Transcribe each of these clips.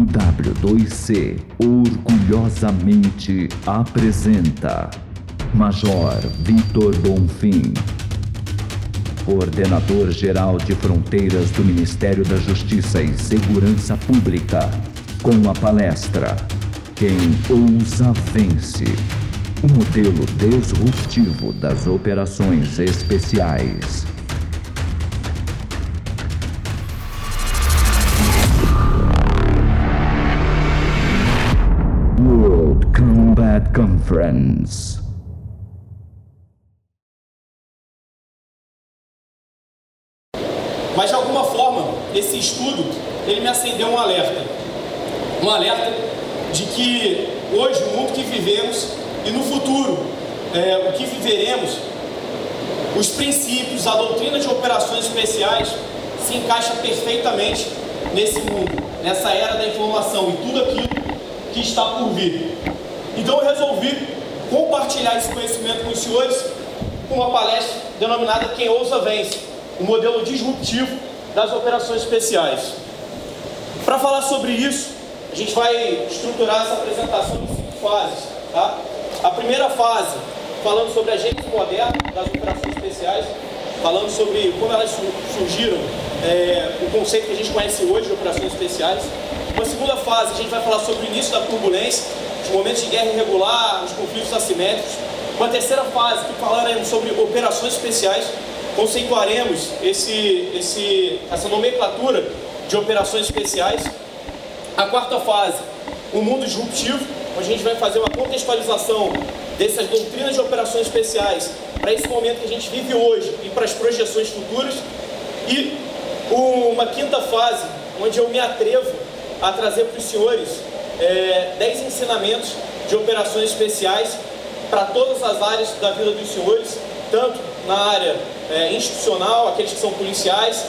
O W2C orgulhosamente apresenta Major Vitor Bonfim, Coordenador-Geral de Fronteiras do Ministério da Justiça e Segurança Pública, com a palestra Quem ousa vence. O modelo disruptivo das operações especiais. Conference. Mas de alguma forma, esse estudo, ele me acendeu um alerta. Um alerta de que hoje, o mundo que vivemos e no futuro, é, o que viveremos, os princípios, a doutrina de operações especiais se encaixa perfeitamente nesse mundo, nessa era da informação e tudo aquilo que está por vir. Então eu resolvi compartilhar esse conhecimento com os senhores com uma palestra denominada Quem Ousa Vence, o um modelo disruptivo das operações especiais. Para falar sobre isso, a gente vai estruturar essa apresentação em cinco fases. Tá? A primeira fase, falando sobre a gênese moderna das operações especiais, falando sobre como elas surgiram, é, o conceito que a gente conhece hoje de operações especiais. Uma segunda fase, a gente vai falar sobre o início da turbulência, os momentos de guerra irregular, os conflitos assimétricos. Uma terceira fase, que falaremos sobre operações especiais, conceituaremos esse, esse, essa nomenclatura de operações especiais. A quarta fase, o mundo disruptivo, onde a gente vai fazer uma contextualização dessas doutrinas de operações especiais para esse momento que a gente vive hoje e para as projeções futuras. E uma quinta fase, onde eu me atrevo a trazer para os senhores é, 10 ensinamentos de operações especiais para todas as áreas da vida dos senhores, tanto na área é, institucional, aqueles que são policiais,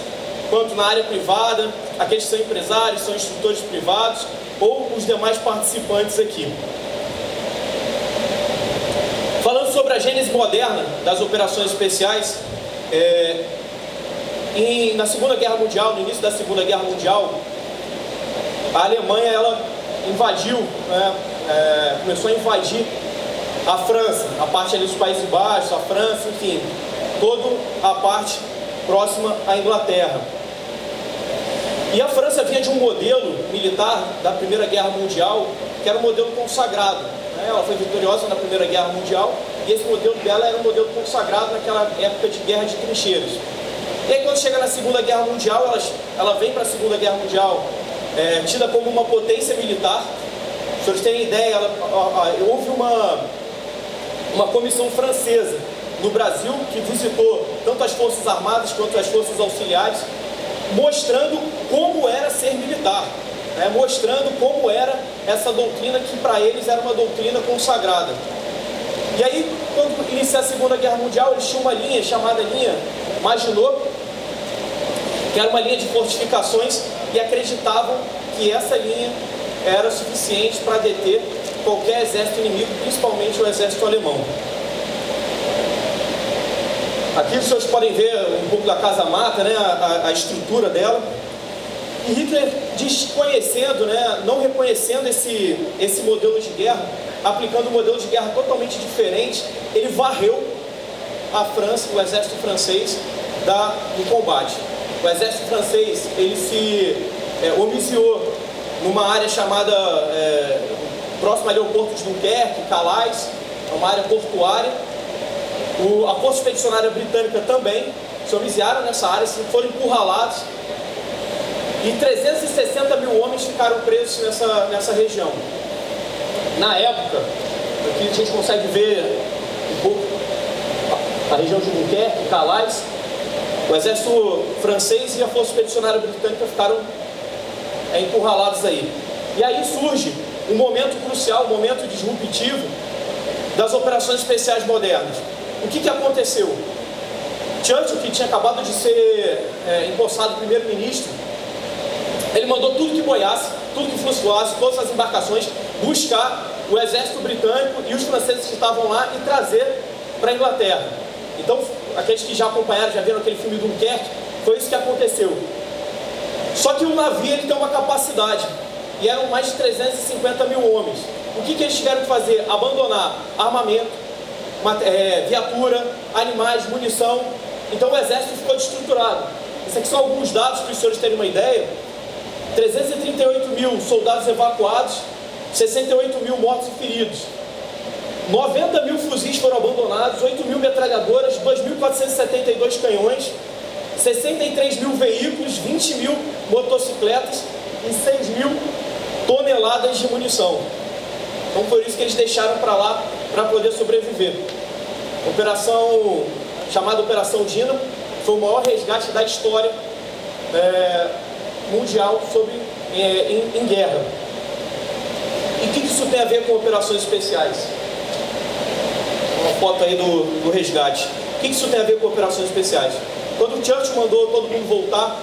quanto na área privada, aqueles que são empresários, são instrutores privados ou os demais participantes aqui. Falando sobre a gênese moderna das operações especiais, é, em, na Segunda Guerra Mundial, no início da Segunda Guerra Mundial, a Alemanha ela invadiu, né, é, começou a invadir a França, a parte ali dos Países Baixos, a França, enfim, toda a parte próxima à Inglaterra. E a França vinha de um modelo militar da Primeira Guerra Mundial, que era um modelo consagrado. Né? Ela foi vitoriosa na Primeira Guerra Mundial, e esse modelo dela era um modelo consagrado naquela época de guerra de trincheiras. E aí quando chega na Segunda Guerra Mundial, ela, ela vem para a Segunda Guerra Mundial é, tida como uma potência militar. Se vocês terem ideia, ela, houve uma, uma comissão francesa no Brasil que visitou tanto as Forças Armadas quanto as Forças Auxiliares, mostrando como era ser militar, né? mostrando como era essa doutrina que para eles era uma doutrina consagrada. E aí, quando inicia a Segunda Guerra Mundial, eles tinham uma linha chamada linha Maginot, que era uma linha de fortificações e acreditavam que essa linha era suficiente para deter qualquer exército inimigo, principalmente o exército alemão. Aqui senhores podem ver um pouco da Casa Mata, né, a, a estrutura dela. E Hitler, desconhecendo, né, não reconhecendo esse, esse modelo de guerra, aplicando um modelo de guerra totalmente diferente, ele varreu a França, o exército francês, da, do combate. O exército francês ele se é, numa área chamada é, próxima ali ao de Dunkerque, Calais, é uma área portuária. O, a Força Expedicionária Britânica também se homiciaram nessa área, foram encurralados. E 360 mil homens ficaram presos nessa, nessa região. Na época, aqui a gente consegue ver um pouco a, região de Dunkerque, Calais, o exército francês e a força expedicionária britânica ficaram é, encurralados aí. E aí surge um momento crucial, um momento disruptivo das operações especiais modernas. O que, que aconteceu? Churchill, que tinha acabado de ser é, empossado primeiro-ministro, ele mandou tudo que boiasse, tudo que flutuasse, todas as embarcações, buscar o exército britânico e os franceses que estavam lá e trazer para a Inglaterra. Então, aqueles que já acompanharam, já viram aquele filme Dunkerque, foi isso que aconteceu. Só que o navio ele tem uma capacidade. e eram mais de 350 mil homens. O que, que eles tiveram que fazer? Abandonar armamento, é, viatura, animais, munição. Então o exército ficou destruturado. Esses aqui são alguns dados para os senhores terem uma ideia. 338 mil soldados evacuados, 68 mil mortos e feridos. 90 mil fuzis foram abandonados, 8 mil metralhadoras, 2.472 canhões, 63 mil veículos, 20 mil motocicletas e 6 mil toneladas de munição. Então foi isso que eles deixaram para lá para poder sobreviver. Operação chamada Operação Dínamo foi o maior resgate da história é, mundial sobre, é, em, em, guerra. E o que isso tem a ver com operações especiais? Uma foto aí do, do resgate. O que isso tem a ver com operações especiais? Quando Churchill mandou todo mundo voltar,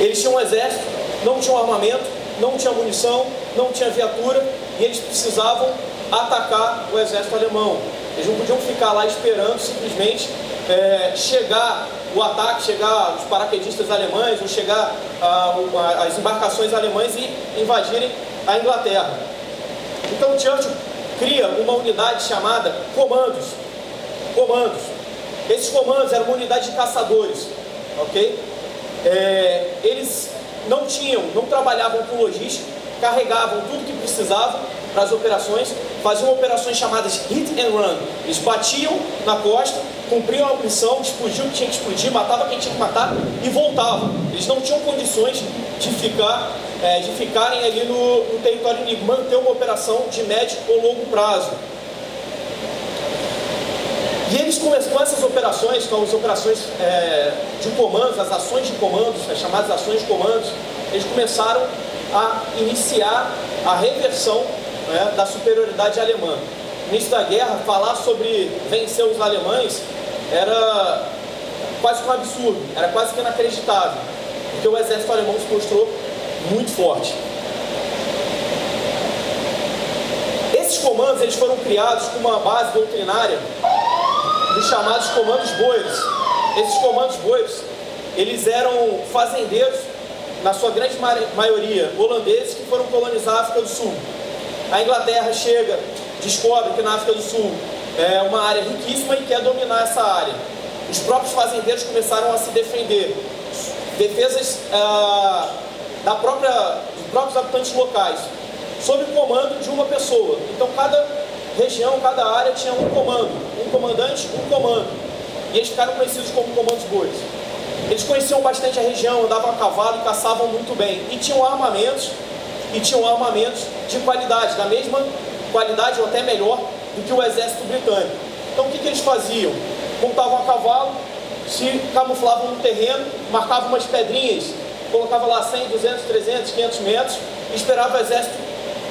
eles tinham um exército, não tinham armamento, não tinha munição, não tinha viatura e eles precisavam atacar o exército alemão. Eles não podiam ficar lá esperando simplesmente é, chegar o ataque, chegar os paraquedistas alemães, ou chegar as embarcações alemãs e invadirem a Inglaterra. Então Churchill cria uma unidade chamada Comandos. Comandos. Esses comandos eram uma unidade de caçadores, ok? É, eles não tinham, não trabalhavam com logística, carregavam tudo que precisavam para as operações, faziam operações chamadas hit and run. Eles batiam na costa, cumpriam a missão, explodiam o que tinha que explodir, matava quem tinha que matar e voltavam. Eles não tinham condições de ficar, é, de ficarem ali no, no território inimigo, manter uma operação de médio ou longo prazo. E eles com essas operações, com as operações é, de comandos, as ações de comandos, as chamadas ações de comandos, eles começaram a iniciar a reversão né, da superioridade alemã. No início da guerra, falar sobre vencer os alemães era quase um absurdo, era quase que inacreditável, porque o exército alemão se mostrou muito forte. Esses comandos eles foram criados com uma base doutrinária dos chamados comandos boiros. Esses comandos boiros, eles eram fazendeiros, na sua grande maioria holandeses, que foram colonizar a África do Sul. A Inglaterra chega, descobre que na África do Sul é uma área riquíssima e quer dominar essa área. Os próprios fazendeiros começaram a se defender. Defesas ah, da própria, dos próprios habitantes locais, sob o comando de uma pessoa. Então cada região, cada área tinha um comando, um comandante, um comando. E eles ficaram conhecidos como comandos bois. Eles conheciam bastante a região, andavam a cavalo e caçavam muito bem. E tinham armamentos, e tinham armamentos de qualidade, da mesma qualidade ou até melhor do que o exército britânico. Então o que, que eles faziam? Montavam a cavalo, se camuflavam no terreno, marcavam umas pedrinhas, colocavam lá 100, 200, 300, 500 metros e esperava o exército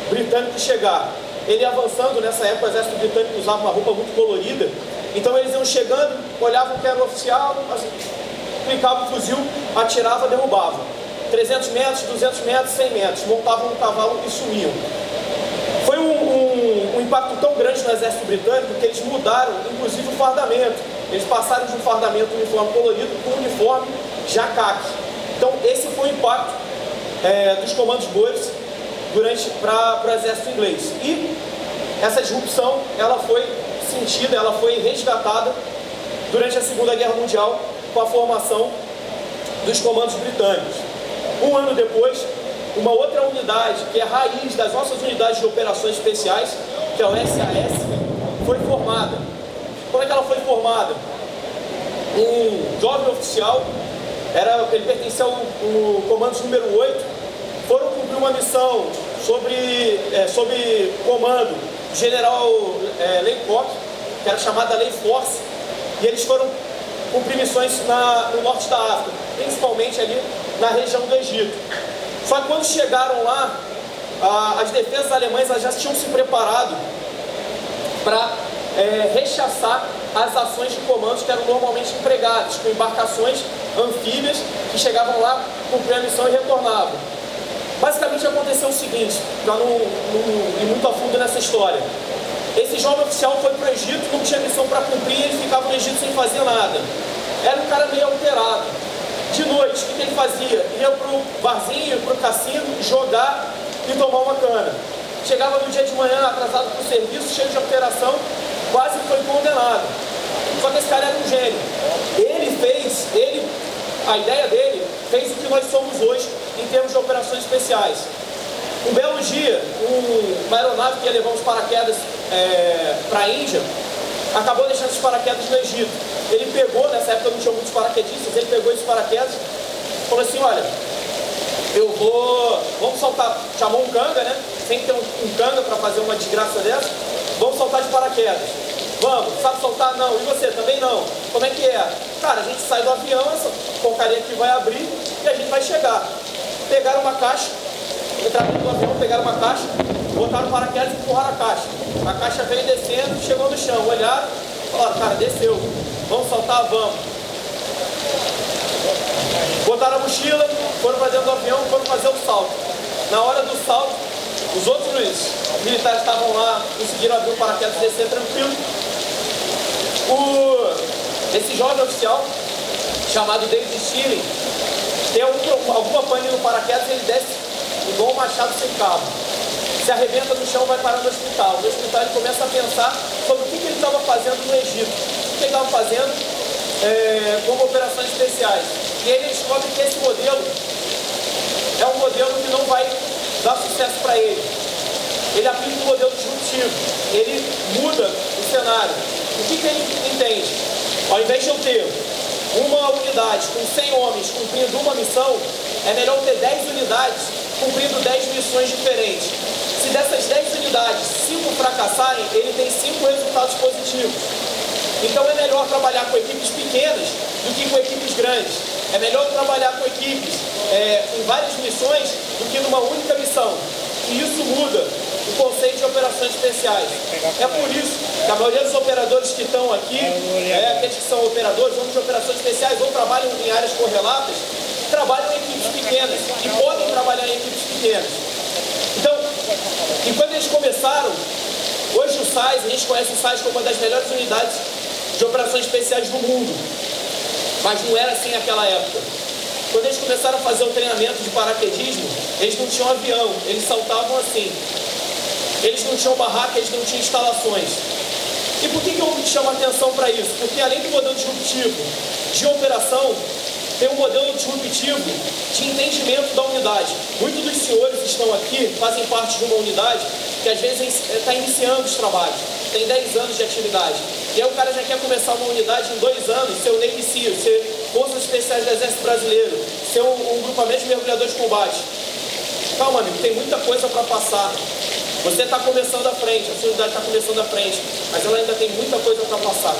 britânico chegar ele avançando, nessa época o exército britânico usava uma roupa muito colorida, então eles iam chegando, olhavam que era o oficial, assim, clicavam o fuzil, atirava, derrubava. 300 metros, 200 metros, 100 metros, montavam no cavalo e sumiam. Foi um, um, um, impacto tão grande no exército britânico que eles mudaram, inclusive, o fardamento. Eles passaram de um fardamento uniforme colorido para um uniforme jacaque. Então, esse foi o impacto é, dos comandos bois durante para o exército inglês. E essa disrupção ela foi sentida, ela foi resgatada durante a Segunda Guerra Mundial com a formação dos comandos britânicos. Um ano depois, uma outra unidade, que é raiz das nossas unidades de operações especiais, que é o SAS, foi formada. Como é que ela foi formada? Um jovem oficial, era, ele pertencia ao, ao comando número 8, foram cumprir uma missão sobre, é, sob comando do general é, que era chamada Lei Force, e eles foram cumprir missões na, no norte da África, principalmente ali na região do Egito. Só que quando chegaram lá, a, as defesas alemãs já tinham se preparado para é, rechaçar as ações de comandos que eram normalmente empregadas, com embarcações anfíbias que chegavam lá, cumpriam a missão e retornavam. Basicamente aconteceu o seguinte, para não, ir muito a fundo nessa história. Esse jovem oficial foi para o Egito, não tinha missão para cumprir, ele ficava no Egito sem fazer nada. Era um cara meio alterado. De noite, o que ele fazia? Ia para o barzinho, para o cassino, jogar e tomar uma cana. Chegava no dia de manhã, atrasado para o serviço, cheio de operação, quase foi condenado. Só que esse cara era um gênio. Ele fez, ele, a ideia dele, fez o que nós somos hoje em termos de operações especiais. Um belo dia, um, uma aeronave que ia levar os paraquedas é, para a Índia, acabou deixando os paraquedas no Egito. Ele pegou, nessa época não tinha muitos paraquedistas, ele pegou esses paraquedas e falou assim, olha, eu vou, vamos soltar, chamou um canga, né? Que ter um, um canga para fazer uma desgraça dessa, vamos soltar de paraquedas. Vamos, sabe soltar? Não. E você também não? Como é que é? Cara, a gente sai do avião, essa porcaria aqui vai abrir e a gente vai chegar. Pegaram uma caixa, entraram no avião, pegaram uma caixa, botaram paraquedas e empurraram a caixa. A caixa veio descendo, chegou no chão, olharam, falaram, cara, desceu. Vamos soltar? Vamos. Botaram a mochila, foram para dentro do avião, foram fazer o salto. Na hora do salto, os outros militares estavam lá, conseguiram abrir o paraquedas e descer tranquilo. O, esse jovem oficial, chamado David Stilling, tem algum, alguma pane no paraquedas e ele desce igual um machado sem cabo. Se arrebenta no chão, vai parar no hospital. No hospital ele começa a pensar sobre o que, que ele estava fazendo no Egito. O que ele estava fazendo é, como operações especiais. E ele descobre que esse modelo é um modelo que não vai dar sucesso para ele. Ele aplica um modelo disruptivo. Ele muda o cenário. O que, que ele entende? Ao invés de eu ter uma unidade com 100 homens cumprindo uma missão, é melhor ter 10 unidades cumprindo 10 missões diferentes. Se dessas 10 unidades, 5 fracassarem, ele tem 5 resultados positivos. Então é melhor trabalhar com equipes pequenas do que com equipes grandes. É melhor trabalhar com equipes é, em várias missões do que numa única missão. E isso muda o conceito de operações especiais. É por isso que a maioria dos operadores que estão aqui, é, aqueles que são operadores, ou de operações especiais, ou trabalham em áreas correlatas, trabalham em equipes pequenas e trabalhar em equipes pequenas. Então, e quando eles começaram, hoje o SAIS, a gente conhece o SAIS como uma das melhores unidades de operações especiais do mundo. Mas não era assim naquela época. Quando eles começaram a fazer o treinamento de paraquedismo, eles não tinham avião, eles saltavam assim. Eles não tinham barraca, eles não tinham instalações. E por que, que eu chamo a atenção para isso? Porque além do modelo disruptivo de operação, tem um modelo disruptivo de entendimento da unidade. Muitos dos senhores estão aqui fazem parte de uma unidade que às vezes está iniciando os trabalhos, tem 10 anos de atividade. E aí o cara já quer começar uma unidade em dois anos, ser o Navy SEAL, ser Forças Especiais do Exército Brasileiro, ser um, um grupamento de mergulhadores de combate. Calma, amigo, tem muita coisa para passar. Você está começando à frente, a sua unidade está começando à frente, mas ela ainda tem muita coisa para passar.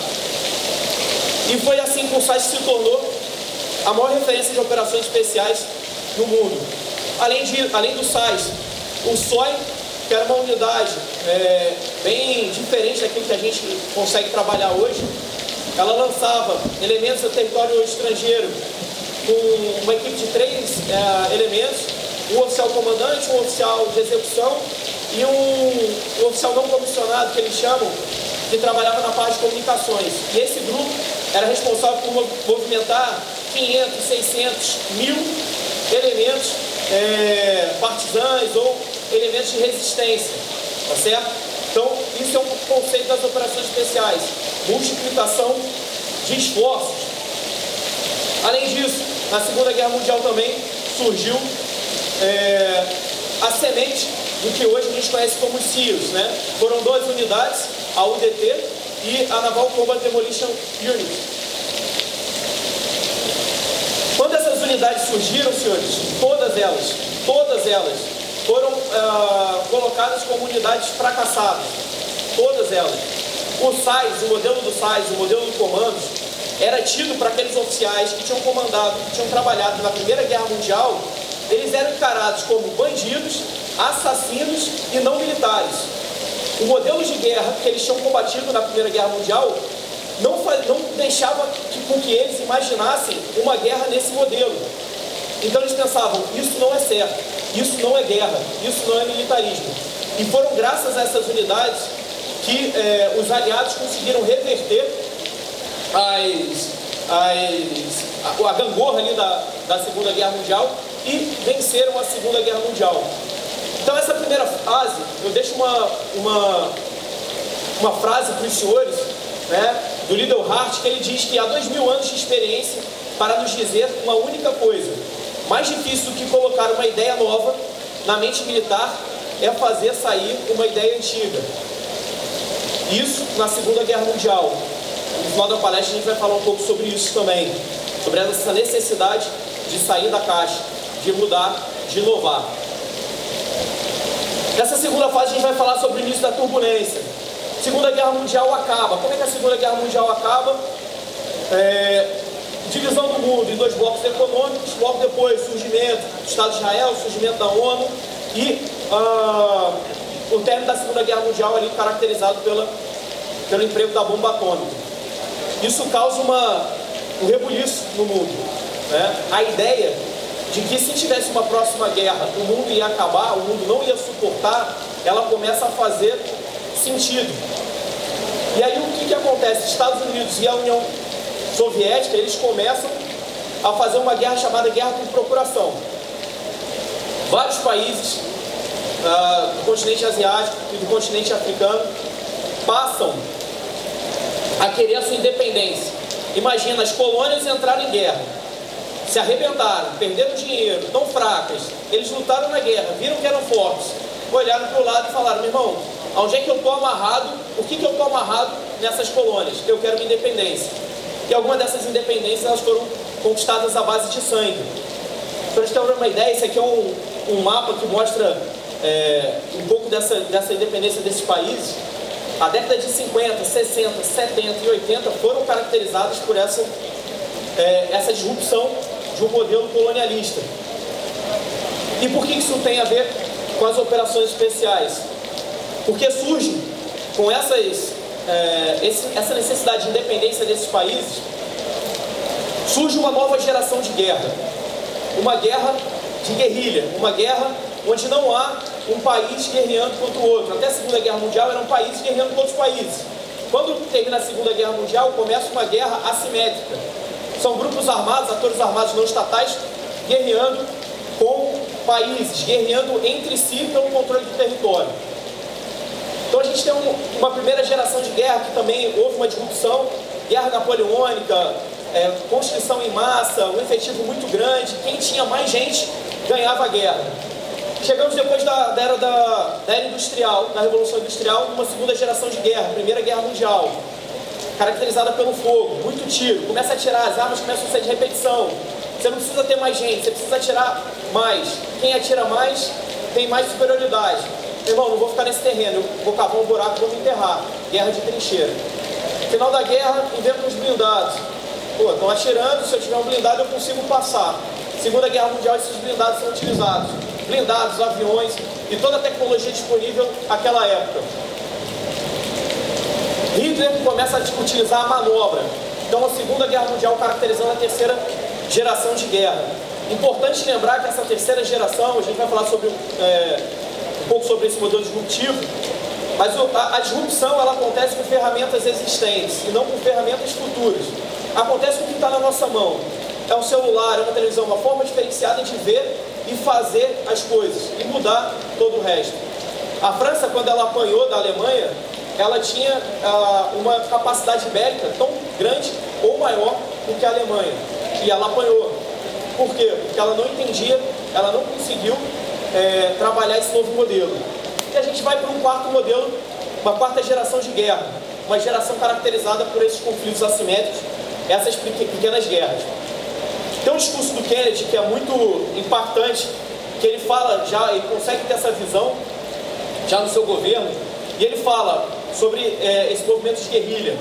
E foi assim que o site se tornou a maior referência de operações especiais no mundo. Além, de, além do SAIS, o SOI, que era uma unidade é, bem diferente daquilo que a gente consegue trabalhar hoje, ela lançava elementos do território estrangeiro com uma equipe de três é, elementos, um oficial comandante, um oficial de execução e um, um oficial não comissionado, que eles chamam, que trabalhava na parte de comunicações. E esse grupo era responsável por movimentar 500, 600, mil elementos é, ou elementos de resistência, tá certo? Então, isso é um conceito das operações especiais, multiplicação de esforços. Além disso, na Segunda Guerra Mundial também surgiu é, a semente do que hoje a gente conhece como CIOs, né? Foram duas unidades, a UDT e a Naval Combat Demolition Unit. Quando essas unidades surgiram, senhores, todas elas, todas elas foram uh, colocadas como unidades fracassadas. Todas elas. O SAIS, o modelo do SAIS, o modelo do comandos, era tido para aqueles oficiais que tinham comandado, que tinham trabalhado na Primeira Guerra Mundial, eles eram encarados como bandidos, assassinos e não militares. O modelo de guerra que eles tinham combatido na Primeira Guerra Mundial não, não deixava que, com que eles imaginassem uma guerra nesse modelo. Então eles pensavam, isso não é certo, isso não é guerra, isso não é militarismo. E foram graças a essas unidades que eh, os aliados conseguiram reverter as, as, a, a gangorra ali da, da Segunda Guerra Mundial e venceram a Segunda Guerra Mundial. Então essa primeira fase, eu deixo uma, uma, uma frase para os senhores, né, do Liddell Hart, que ele diz que há dois mil anos de experiência para nos dizer uma única coisa. Mais difícil do que colocar uma ideia nova na mente militar é fazer sair uma ideia antiga. Isso na Segunda Guerra Mundial. No final da palestra a gente vai falar um pouco sobre isso também, sobre essa necessidade de sair da caixa, de mudar, de inovar. Nessa segunda fase a gente vai falar sobre o início da turbulência. Segunda Guerra Mundial acaba. Como é que a Segunda Guerra Mundial acaba? É, divisão do mundo em dois blocos econômicos, logo depois surgimento do Estado de Israel, surgimento da ONU e uh, o término da Segunda Guerra Mundial ali caracterizado pela, pelo emprego da bomba atômica. Isso causa uma, um rebuliço no mundo. Né? A ideia de que se tivesse uma próxima guerra, o mundo ia acabar, o mundo não ia suportar, ela começa a fazer sentido. E aí o que, que acontece? Estados Unidos e a União Soviética, eles começam a fazer uma guerra chamada guerra por procuração. Vários países uh, do continente asiático e do continente africano passam a querer a sua independência. Imagina, as colônias entraram em guerra, se arrebentaram, perderam dinheiro, tão fracas. Eles lutaram na guerra, viram que eram fortes, olharam para o lado e falaram: meu irmão, onde é que eu estou amarrado? O que, que eu estou amarrado nessas colônias? Eu quero minha independência. E algumas dessas independências elas foram conquistadas à base de sangue. Para gente ter uma ideia, esse aqui é um, um mapa que mostra é, um pouco dessa, dessa independência desses países. A década de 50, 60, 70 e 80 foram caracterizadas por essa, é, essa disrupção de um modelo colonialista. E por que isso tem a ver com as operações especiais? Porque surge com essas é, essa necessidade de independência desses países, surge uma nova geração de guerra. Uma guerra de guerrilha, uma guerra onde não há um país guerreando contra o outro. Até a Segunda Guerra Mundial eram países guerreando contra outros países. Quando termina a Segunda Guerra Mundial, começa uma guerra assimétrica. São grupos armados, atores armados não estatais, guerreando com países, guerreando entre si pelo controle do território. Então a gente tem um, uma primeira geração de guerra que também houve uma disrupção, guerra napoleônica, é, construção em massa, um efetivo muito grande, quem tinha mais gente ganhava a guerra. Chegamos depois da, da era da, da, era industrial, da Revolução Industrial, uma segunda geração de guerra, Primeira Guerra Mundial, caracterizada pelo fogo, muito tiro, começa a atirar, as armas começam a ser de repetição. Você não precisa ter mais gente, você precisa atirar mais. Quem atira mais tem mais superioridade. Irmão, não vou ficar nesse terreno, eu vou cavar um buraco e vou me enterrar. Guerra de trincheira. Final da guerra, inventa uns blindados. Pô, estão atirando, se eu tiver um blindado eu consigo passar. Segunda Guerra Mundial, esses blindados são utilizados. Blindados, aviões e toda a tecnologia disponível naquela época. Hitler começa a utilizar a manobra. Então, a Segunda Guerra Mundial caracterizando a terceira geração de guerra. Importante lembrar que essa terceira geração, a gente vai falar sobre é, um pouco sobre esse modelo disruptivo, mas a, a disrupção ela acontece com ferramentas existentes e não com ferramentas futuras. Acontece com o que está na nossa mão. É um celular, é uma televisão, uma forma diferenciada de ver e fazer as coisas e mudar todo o resto. A França, quando ela apanhou da Alemanha, ela tinha ah, uma capacidade bélica tão grande ou maior do que a Alemanha. E ela apanhou. Por quê? Porque ela não entendia, ela não conseguiu é, trabalhar esse novo modelo. E a gente vai para um quarto modelo, uma quarta geração de guerra, uma geração caracterizada por esses conflitos assimétricos, essas pequenas guerras. Tem um discurso do Kennedy que é muito impactante, que ele fala já, ele consegue ter essa visão já no seu governo, e ele fala sobre é, esse movimento de guerrilha.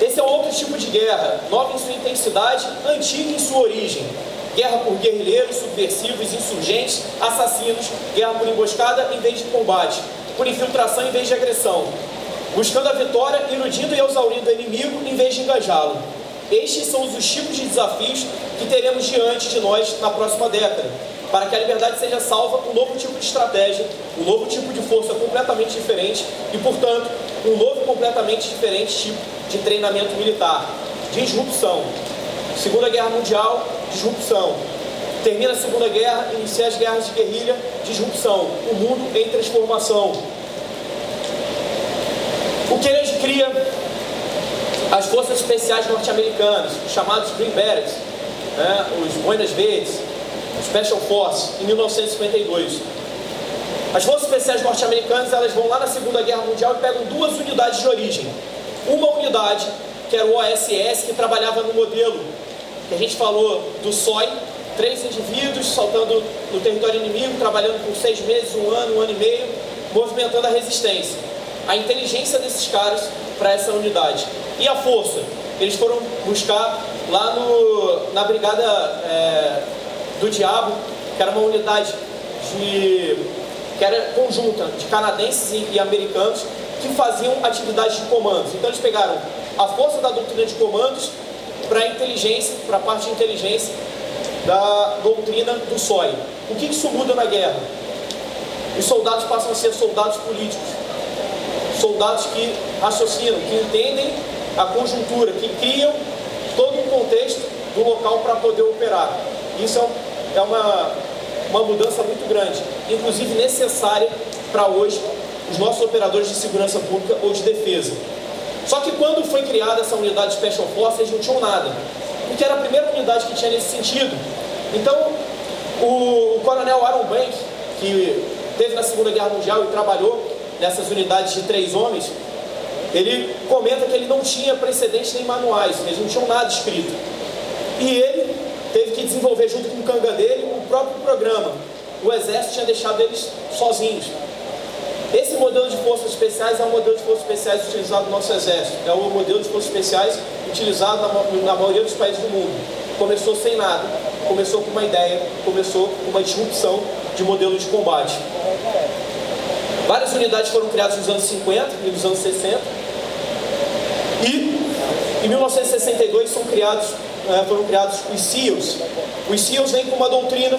Esse é outro tipo de guerra, nova em sua intensidade, antiga em sua origem, guerra por guerrilheiros, subversivos, insurgentes, assassinos, guerra por emboscada em vez de combate, por infiltração em vez de agressão, buscando a vitória, iludindo e exaurindo o inimigo em vez de engajá-lo. Estes são os tipos de desafios que teremos diante de nós na próxima década. Para que a liberdade seja salva, um novo tipo de estratégia, um novo tipo de força completamente diferente e, portanto, um novo completamente diferente tipo de treinamento militar, disrupção, Segunda Guerra Mundial, disrupção. Termina a Segunda Guerra, inicia as guerras de guerrilha, disrupção. O mundo em transformação. O Kennedy cria as forças especiais norte-americanas, chamados Green Berets, né, os Boinas Verdes, Special Force, em 1952. As forças especiais norte-americanas elas vão lá na Segunda Guerra Mundial e pegam duas unidades de origem. Uma unidade, que era o OSS, que trabalhava no modelo que a gente falou do SOI, três indivíduos saltando no território inimigo, trabalhando por seis meses, um ano, um ano e meio, movimentando a resistência. A inteligência desses caras para essa unidade. E a força? Eles foram buscar lá no, na Brigada é, do Diabo, que era uma unidade de, que era conjunta de canadenses e, e americanos que faziam atividades de comandos. Então eles pegaram a força da doutrina de comandos para inteligência, para a parte de inteligência da doutrina do SOI. O que isso muda na guerra? Os soldados passam a ser soldados políticos, soldados que raciocinam, que entendem a conjuntura, que criam todo um contexto do local para poder operar. Isso é, é uma, uma mudança muito grande, inclusive necessária para hoje os nossos operadores de segurança pública ou de defesa. Só que quando foi criada essa unidade Special Force, eles não tinham nada, porque era a primeira unidade que tinha nesse sentido. Então, o, o coronel Aaron Bank, que teve na Segunda Guerra Mundial e trabalhou nessas unidades de três homens, ele comenta que ele não tinha precedentes nem manuais, eles não tinham nada escrito. E ele teve que desenvolver junto com o canga dele o próprio programa. O exército tinha deixado eles sozinhos. Esse modelo de forças especiais é o modelo de forças especiais utilizado no nosso exército. É o modelo de forças especiais utilizado na, na maioria dos países do mundo. Começou sem nada, começou com uma ideia, começou com uma disrupção de modelo de combate. Várias unidades foram criadas nos anos 50 e nos anos 60 e em 1962 são criados, é, foram criados os SEALs. Os SEALs vêm com uma doutrina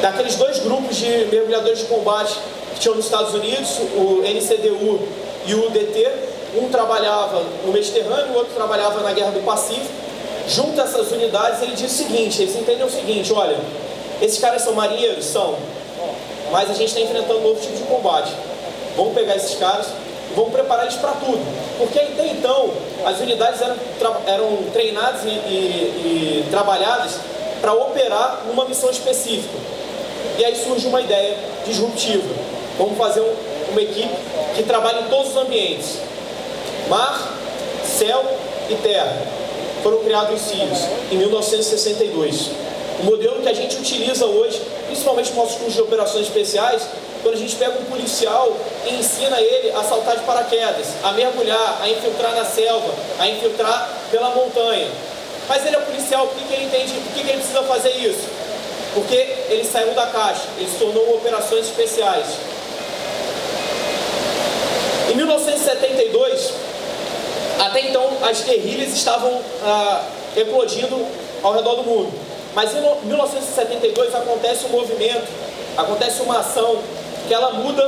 daqueles dois grupos de mergulhadores de combate que tinham nos Estados Unidos, o NCDU e o UDT. Um trabalhava no Mediterrâneo, o outro trabalhava na Guerra do Pacífico. Junto a essas unidades, ele diz o seguinte: eles entendem o seguinte, olha, esses caras são marinheiros? São, mas a gente está enfrentando um novo tipo de combate. Vamos pegar esses caras, vão preparar eles para tudo. Porque até então as unidades eram, eram treinadas e, e, e trabalhadas para operar numa missão específica. E aí surge uma ideia disruptiva. Vamos fazer um, uma equipe que trabalhe em todos os ambientes. Mar, céu e terra. Foram criados os CIOs em 1962. O modelo que a gente utiliza hoje, principalmente nos nossos cursos de operações especiais, quando a gente pega um policial e ensina ele a saltar de paraquedas, a mergulhar, a infiltrar na selva, a infiltrar pela montanha. Mas ele é policial, por que, ele entende, por que ele precisa fazer isso? Porque ele saiu da caixa, ele se tornou operações especiais. Em 1972, até então as guerrilhas estavam ah, eclodindo ao redor do mundo. Mas em 1972 acontece um movimento, acontece uma ação que ela muda,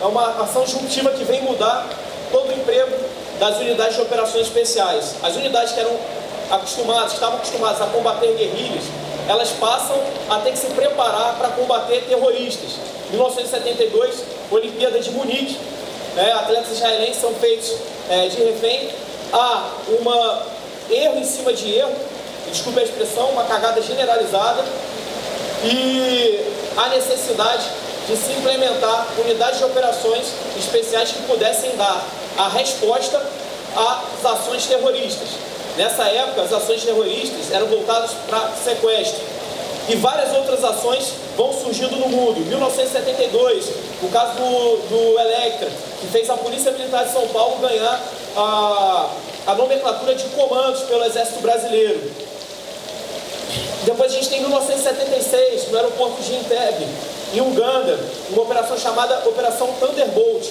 é uma ação disruptiva que vem mudar todo o emprego das unidades de operações especiais. As unidades que eram acostumadas, que estavam acostumadas a combater guerrilhas, elas passam a ter que se preparar para combater terroristas. Em 1972, Olimpíada de Munique, né, atletas israelenses são feitos é, de refém. Há uma erro em cima de erro, desculpe a expressão, uma cagada generalizada e a necessidade de se implementar unidades de operações especiais que pudessem dar a resposta às ações terroristas. Nessa época, as ações terroristas eram voltadas para sequestro. E várias outras ações vão surgindo no mundo. Em 1972, o caso do, do Electra, que fez a Polícia Militar de São Paulo ganhar a, a nomenclatura de comandos pelo Exército Brasileiro. Depois a gente tem 1976, no aeroporto de Entebbe, em Uganda, uma operação chamada Operação Thunderbolt.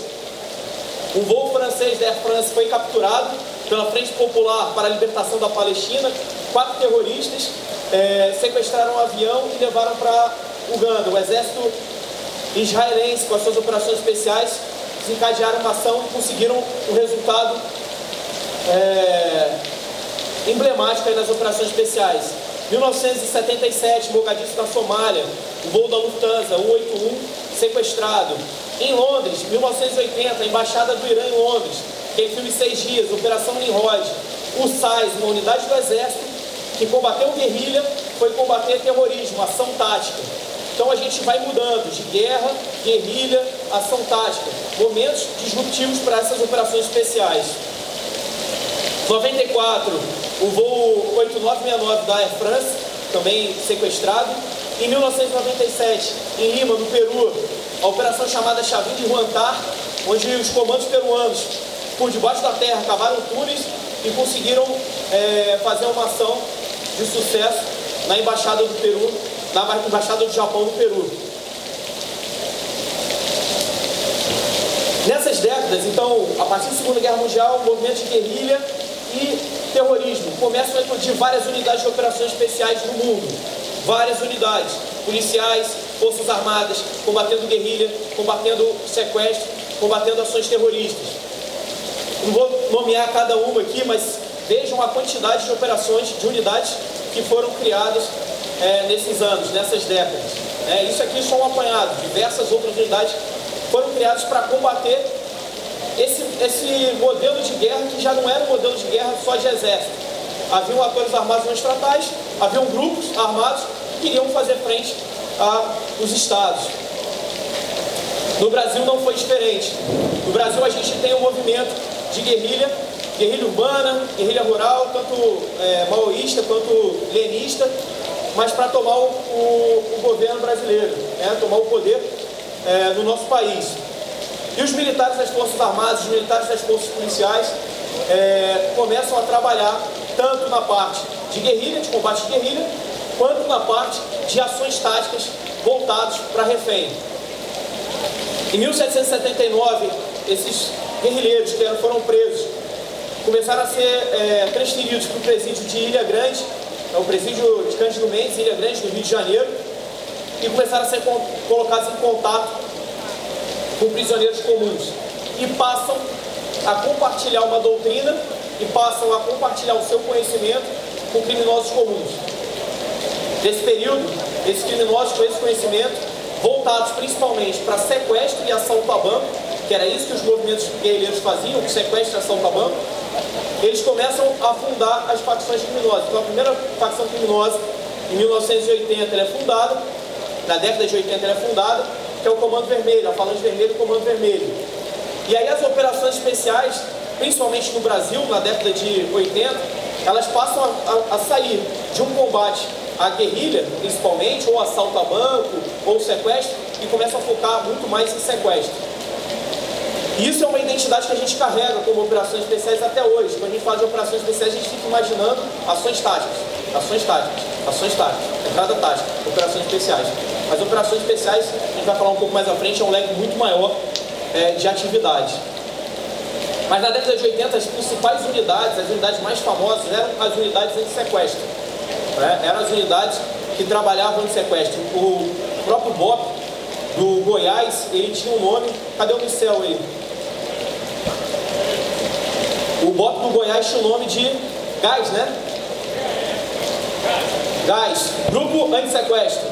Um voo francês da Air France foi capturado pela Frente Popular para a Libertação da Palestina. Quatro terroristas é, sequestraram um avião e levaram para Uganda. O exército israelense, com as suas operações especiais, desencadearam uma ação e conseguiram um resultado é, emblemática nas operações especiais. 1977, Mogadishu na Somália, o voo da Lufthansa 181 sequestrado. Em Londres, 1980, a Embaixada do Irã em Londres, aquele filme Seis Dias, Operação Nimrod. O SAIS, uma unidade do Exército que combateu guerrilha, foi combater terrorismo, ação tática. Então a gente vai mudando de guerra, guerrilha, ação tática. Momentos disruptivos para essas operações especiais. 94, o voo 8969 da Air France, também sequestrado. Em 1997, em Lima, no Peru, a operação chamada Chavim de Huantar, onde os comandos peruanos, por debaixo da terra, cavaram túneis e conseguiram é, fazer uma ação de sucesso na Embaixada do Peru, na Embaixada do Japão no Peru. Nessas décadas, então, a partir da Segunda Guerra Mundial, o movimento de guerrilha e terrorismo começam a eclodir várias unidades de operações especiais no mundo. Várias unidades, policiais, forças armadas, combatendo guerrilha, combatendo sequestro, combatendo ações terroristas. Não vou nomear cada uma aqui, mas vejam a quantidade de operações, de unidades que foram criadas é, nesses anos, nessas décadas. É, isso aqui só um apanhado, diversas outras unidades foram criadas para combater esse, esse modelo de guerra que já não era um modelo de guerra só de exército. Haviam atores armados não estatais, haviam grupos armados que queriam fazer frente aos estados. No Brasil não foi diferente. No Brasil a gente tem um movimento de guerrilha, guerrilha urbana, guerrilha rural, tanto é, maoísta quanto lenista, mas para tomar o, o, o, governo brasileiro, né, tomar o poder é, no nosso país. E os militares das Forças Armadas, os militares das Forças Policiais é, começam a trabalhar tanto na parte de guerrilha, de combate de guerrilha, quanto na parte de ações táticas voltadas para refém. Em 1779, esses guerrilheiros que foram presos começaram a ser é, transferidos para o presídio de Ilha Grande, é o presídio de Cândido Mendes, Ilha Grande, no Rio de Janeiro, e começaram a ser colocados em contato com prisioneiros comuns e passam a compartilhar uma doutrina e passam a compartilhar o seu conhecimento com criminosos comuns. Nesse período, esses criminosos com esse conhecimento, voltados principalmente para sequestro e assalto a banco, que era isso que os movimentos guerrilheiros faziam, sequestro e assalto a banco, eles começam a fundar as facções criminosas. Então a primeira facção criminosa, em 1980, ela é fundada, na década de 80 ela é fundada, que é o Comando Vermelho, a Falange Vermelho e o Comando Vermelho. E aí as operações especiais, principalmente no Brasil, na década de 80, elas passam a, a, a sair de um combate à guerrilha, principalmente, ou assalto a banco, ou sequestro, e começam a focar muito mais em sequestro. Isso é uma identidade que a gente carrega como operações especiais até hoje. Quando a gente fala de operações especiais, a gente fica imaginando ações táticas, ações táticas, ações táticas, entrada tática, operações especiais. As operações especiais, a gente vai falar um pouco mais à frente, é um leque muito maior é, de atividades. Mas na década de 80, as principais unidades, as unidades mais famosas, eram as unidades de sequestro. Né? Eram as unidades que trabalhavam em sequestro. O próprio BOP do Goiás, ele tinha um nome. Cadê o Micel aí? O BOP do Goiás tinha o nome de Gás, né? Gás. Grupo Antissequestro.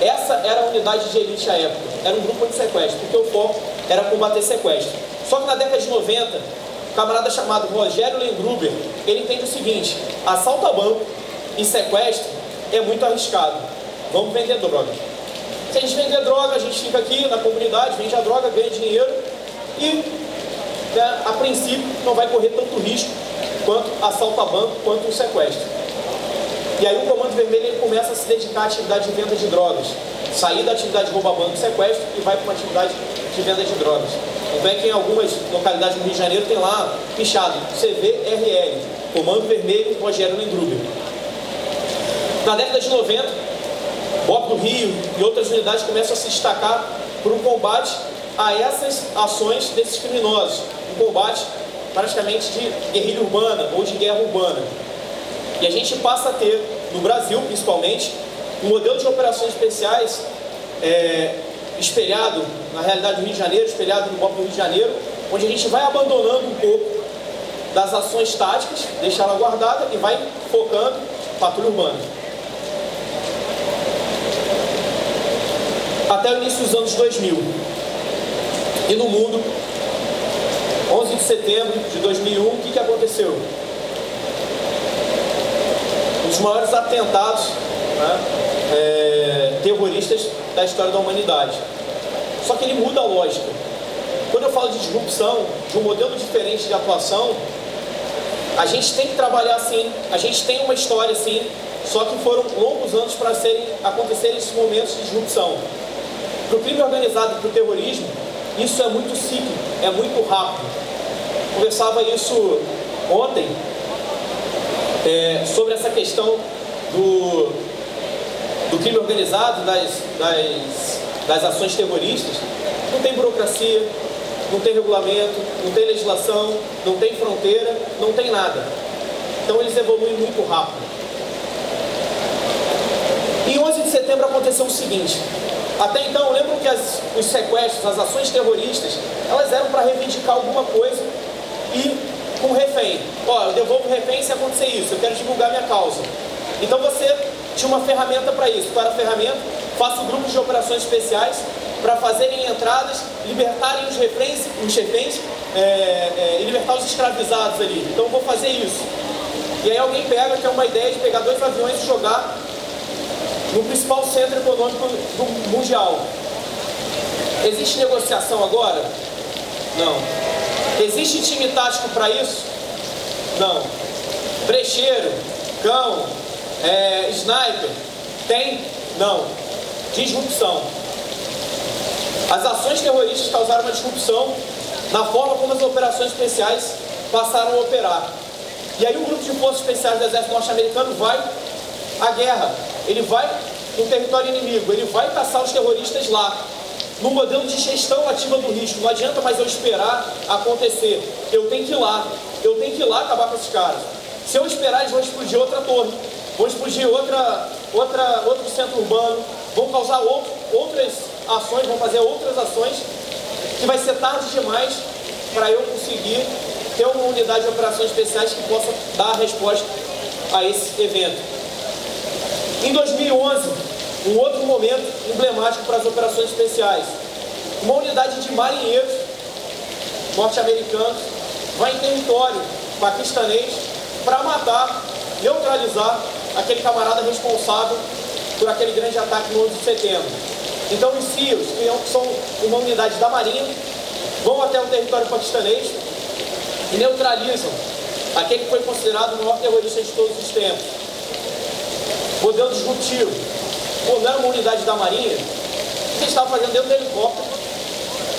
Essa era a unidade de elite à época. Era um grupo de sequestro, porque o foco era combater sequestro. Só que na década de 90, um camarada chamado Rogério Lendruber, ele entende o seguinte: assalto a banco e sequestro é muito arriscado. Vamos vender droga. Se a gente vender droga, a gente fica aqui na comunidade, vende a droga, ganha dinheiro e, né, a princípio, não vai correr tanto risco quanto assalto a banco, quanto o sequestro. E aí o Comando Vermelho ele começa a se dedicar à atividade de venda de drogas. Sair da atividade de rouba banco sequestro e vai para uma atividade de venda de drogas. Então é que em algumas localidades do Rio de Janeiro tem lá pichado CVRL, Comando Vermelho Rogério Lendruber. Na década de 90, BOP do Rio e outras unidades começam a se destacar por um combate a essas ações desses criminosos. Um combate praticamente de guerrilha urbana ou de guerra urbana. E a gente passa a ter, no Brasil principalmente, um modelo de operações especiais é, espelhado na realidade do Rio de Janeiro, espelhado no do Rio de Janeiro, onde a gente vai abandonando um pouco das ações táticas, deixar ela guardada e vai focando patrulha urbana. Até o início dos anos 2000. E no mundo, 11 de setembro de 2001, o que, que aconteceu? Um dos maiores atentados né, é, terroristas da história da humanidade. Só que ele muda a lógica. Quando eu falo de disrupção, de um modelo diferente de atuação, a gente tem que trabalhar assim, a gente tem uma história assim, só que foram longos anos para acontecerem esses momentos de disrupção. Para o crime organizado e para o terrorismo, isso é muito cíclico, é muito rápido. Conversava isso ontem é, sobre essa questão do, do crime organizado, das, das, das ações terroristas. Não tem burocracia, não tem regulamento, não tem legislação, não tem fronteira, não tem nada. Então eles evoluem muito rápido. Em 11 de setembro aconteceu o seguinte: até então, lembram que as, os sequestros, as ações terroristas, elas eram para reivindicar alguma coisa e com refém. Ó, eu devolvo refém se acontecer isso, eu quero divulgar minha causa. Então você tinha uma ferramenta para isso. Era a ferramenta? Faço grupos de operações especiais para fazerem entradas, libertarem os reféns, os reféns é, é, e libertar os escravizados ali. Então vou fazer isso. E aí alguém pega, que é uma ideia de pegar dois aviões e jogar no principal centro econômico do mundial. Existe negociação agora? Não. Existe time tático para isso? Não. Brecheiro, cão, é, sniper, tem? Não. Disrupção. As ações terroristas causaram uma disrupção na forma como as operações especiais passaram a operar. E aí o grupo de forças especiais do exército norte-americano vai à guerra. Ele vai no território inimigo, ele vai caçar os terroristas lá. No modelo de gestão ativa do risco. Não adianta mais eu esperar acontecer. Eu tenho que ir lá. Eu tenho que ir lá acabar com esses caras. Se eu esperar, eles vão explodir outra torre, vão explodir outra, outra, outro centro urbano, vão causar outro, outras ações, vão fazer outras ações, que vai ser tarde demais para eu conseguir ter uma unidade de operações especiais que possa dar resposta a esse evento. Em 2011, um outro momento emblemático para as operações especiais, uma unidade de marinheiros norte-americanos vai em território paquistanês para matar, neutralizar aquele camarada responsável por aquele grande ataque no 11 de setembro. Então os CIOs, que são uma unidade da Marinha, vão até o território paquistanês e neutralizam aquele que foi considerado o maior terrorista de todos os tempos. Modelo disruptivo. Não era uma unidade da Marinha? O que eles estavam fazendo dentro do helicóptero?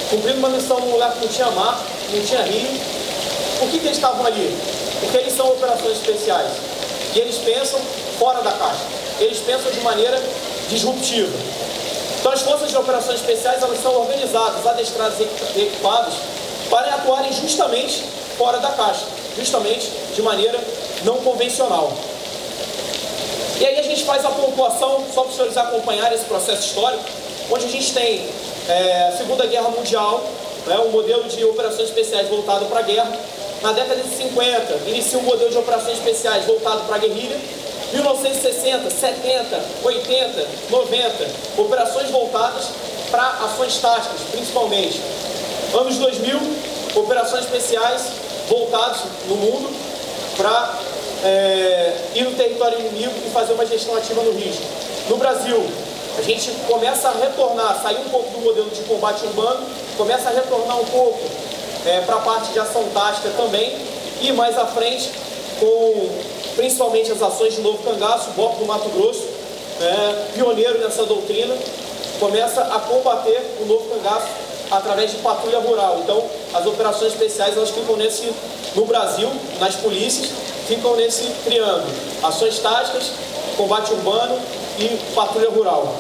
Cumprindo uma missão num lugar que não tinha mar, não tinha rio. Por que, que eles estavam ali? Porque eles são operações especiais. E eles pensam fora da caixa. Eles pensam de maneira disruptiva. Então as forças de operações especiais elas são organizadas, adestradas e equipadas para atuarem justamente fora da caixa, justamente de maneira não convencional. E aí a gente faz a pontuação, só para os senhores acompanharem esse processo histórico, onde a gente tem é, a Segunda Guerra Mundial, né, um modelo de operações especiais voltado para a guerra. Na década de 50, inicia um modelo de operações especiais voltado para a guerrilha. 1960, 70, 80, 90, operações voltadas para ações táticas, principalmente. Anos 2000, operações especiais voltadas no mundo para é, ir no território inimigo e fazer uma gestão ativa no risco. No Brasil, a gente começa a retornar, sair um pouco do modelo de combate urbano, começa a retornar um pouco é, para a parte de ação tática também, e mais à frente, com principalmente as ações de Novo Cangaço, BOP do Mato Grosso, é, pioneiro nessa doutrina, começa a combater o Novo Cangaço através de patrulha rural. Então, as operações especiais elas ficam nesse, no Brasil, nas polícias, ficam nesse triângulo: ações táticas, combate urbano e patrulha rural.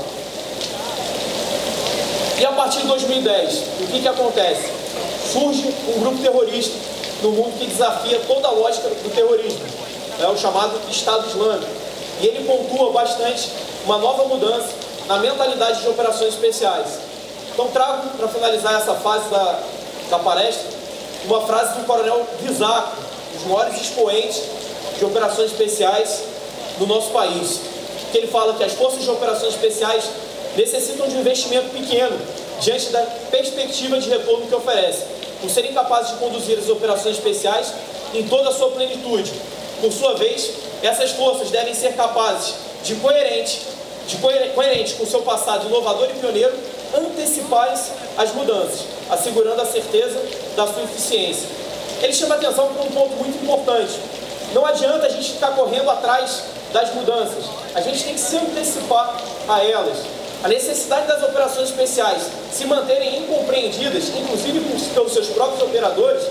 E a partir de 2010, o que, que acontece? Surge um grupo terrorista no mundo que desafia toda a lógica do terrorismo, é o chamado Estado Islâmico. E ele pontua bastante uma nova mudança na mentalidade de operações especiais. Então trago, para finalizar essa fase da, da palestra, uma frase do coronel Guizaco, dos maiores expoentes de operações especiais no nosso país. Ele fala que as forças de operações especiais necessitam de um investimento pequeno diante da perspectiva de retorno que oferece, por serem capazes de conduzir as operações especiais em toda a sua plenitude. Por sua vez, essas forças devem ser capazes de coerente, de coerente com seu passado inovador e pioneiro, antecipar as mudanças, assegurando a certeza da sua eficiência. Ele chama atenção para um ponto muito importante. Não adianta a gente ficar correndo atrás das mudanças. A gente tem que se antecipar a elas. A necessidade das operações especiais se manterem incompreendidas, inclusive pelos seus próprios operadores,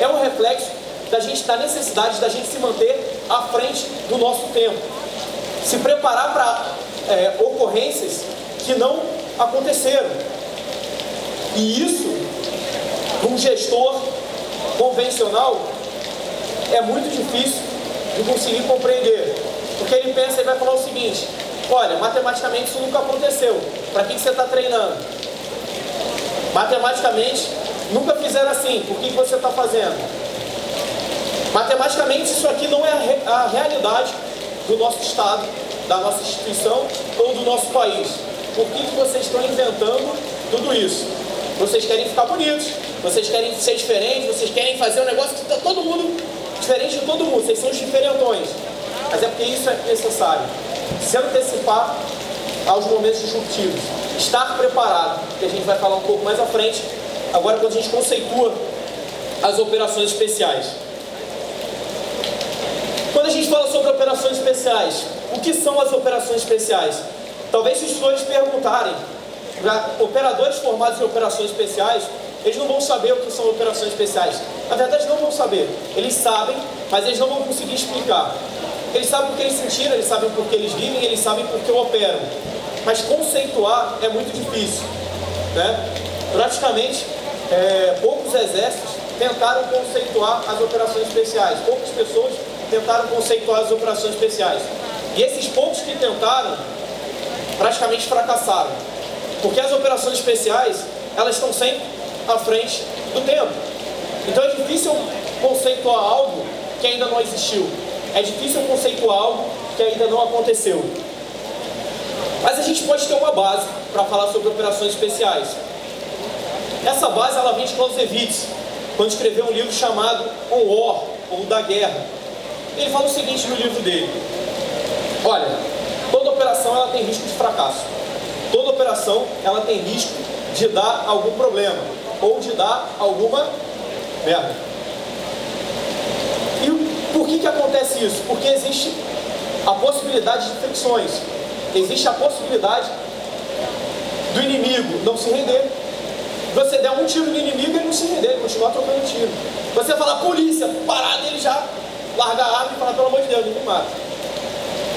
é um reflexo da gente da necessidade da gente se manter à frente do nosso tempo, se preparar para é, ocorrências que não aconteceram. E isso, um gestor convencional, é muito difícil de conseguir compreender. Porque ele pensa e vai falar o seguinte: olha, matematicamente isso nunca aconteceu. Para que, que você está treinando? Matematicamente, nunca fizeram assim. Por que, que você está fazendo? Matematicamente, isso aqui não é a realidade do nosso Estado, da nossa instituição ou do nosso país. Por que, que vocês estão inventando tudo isso? Vocês querem ficar bonitos, vocês querem ser diferentes, vocês querem fazer um negócio que está todo mundo diferente de todo mundo, vocês são os diferentões. Mas é porque isso é necessário. Se antecipar aos momentos disruptivos. Estar preparado, que a gente vai falar um pouco mais à frente, agora quando a gente conceitua as operações especiais. Quando a gente fala sobre operações especiais, o que são as operações especiais? Talvez se os senhores perguntarem para operadores formados em operações especiais, eles não vão saber o que são operações especiais. Na verdade, não vão saber. Eles sabem, mas eles não vão conseguir explicar. Eles sabem porque eles sentiram, eles sabem porque eles vivem, eles sabem porque operam. Mas conceituar é muito difícil. Né? Praticamente, é, poucos exércitos tentaram conceituar as operações especiais. Poucas pessoas tentaram conceituar as operações especiais. E esses poucos que tentaram, praticamente fracassaram. Porque as operações especiais, elas estão sempre à frente do tempo. Então é difícil conceituar algo que ainda não existiu. É difícil conceituar algo que ainda não aconteceu. Mas a gente pode ter uma base para falar sobre operações especiais. Essa base ela vem de Clausewitz, quando escreveu um livro chamado On War, ou da Guerra. Ele fala o seguinte no livro dele: Olha, toda operação ela tem risco de fracasso. Toda operação ela tem risco de dar algum problema ou de dar alguma merda. E por que, que acontece isso? Porque existe a possibilidade de fricções, existe a possibilidade do inimigo não se render. Você der um tiro no inimigo, ele não se render, ele continuar trocando tiro. Você falar, polícia, parado, ele já larga a arma e fala, pelo amor de Deus, não mata.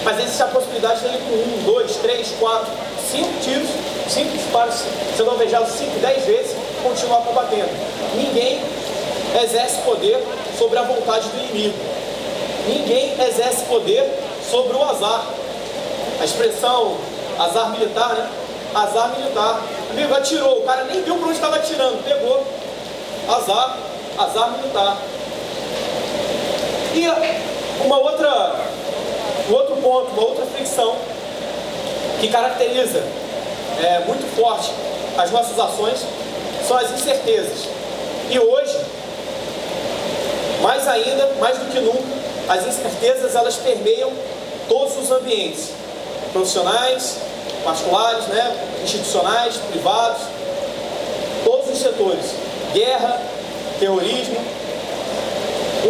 Mas existe a possibilidade dele com um, dois, três, quatro, cinco tiros, cinco disparos, sendo alvejado cinco, dez vezes, continuar combatendo. Ninguém exerce poder sobre a vontade do inimigo. Ninguém exerce poder sobre o azar. A expressão azar militar, né? Azar militar. Amigo atirou, o cara nem viu para onde estava atirando, pegou. Azar, azar militar. E uma outra, um outro ponto, uma outra fricção que caracteriza é, muito forte as nossas ações são as incertezas. E hoje, mais ainda, mais do que nunca, as incertezas elas permeiam todos os ambientes, profissionais, particulares, né, institucionais, privados, todos os setores. Guerra, terrorismo,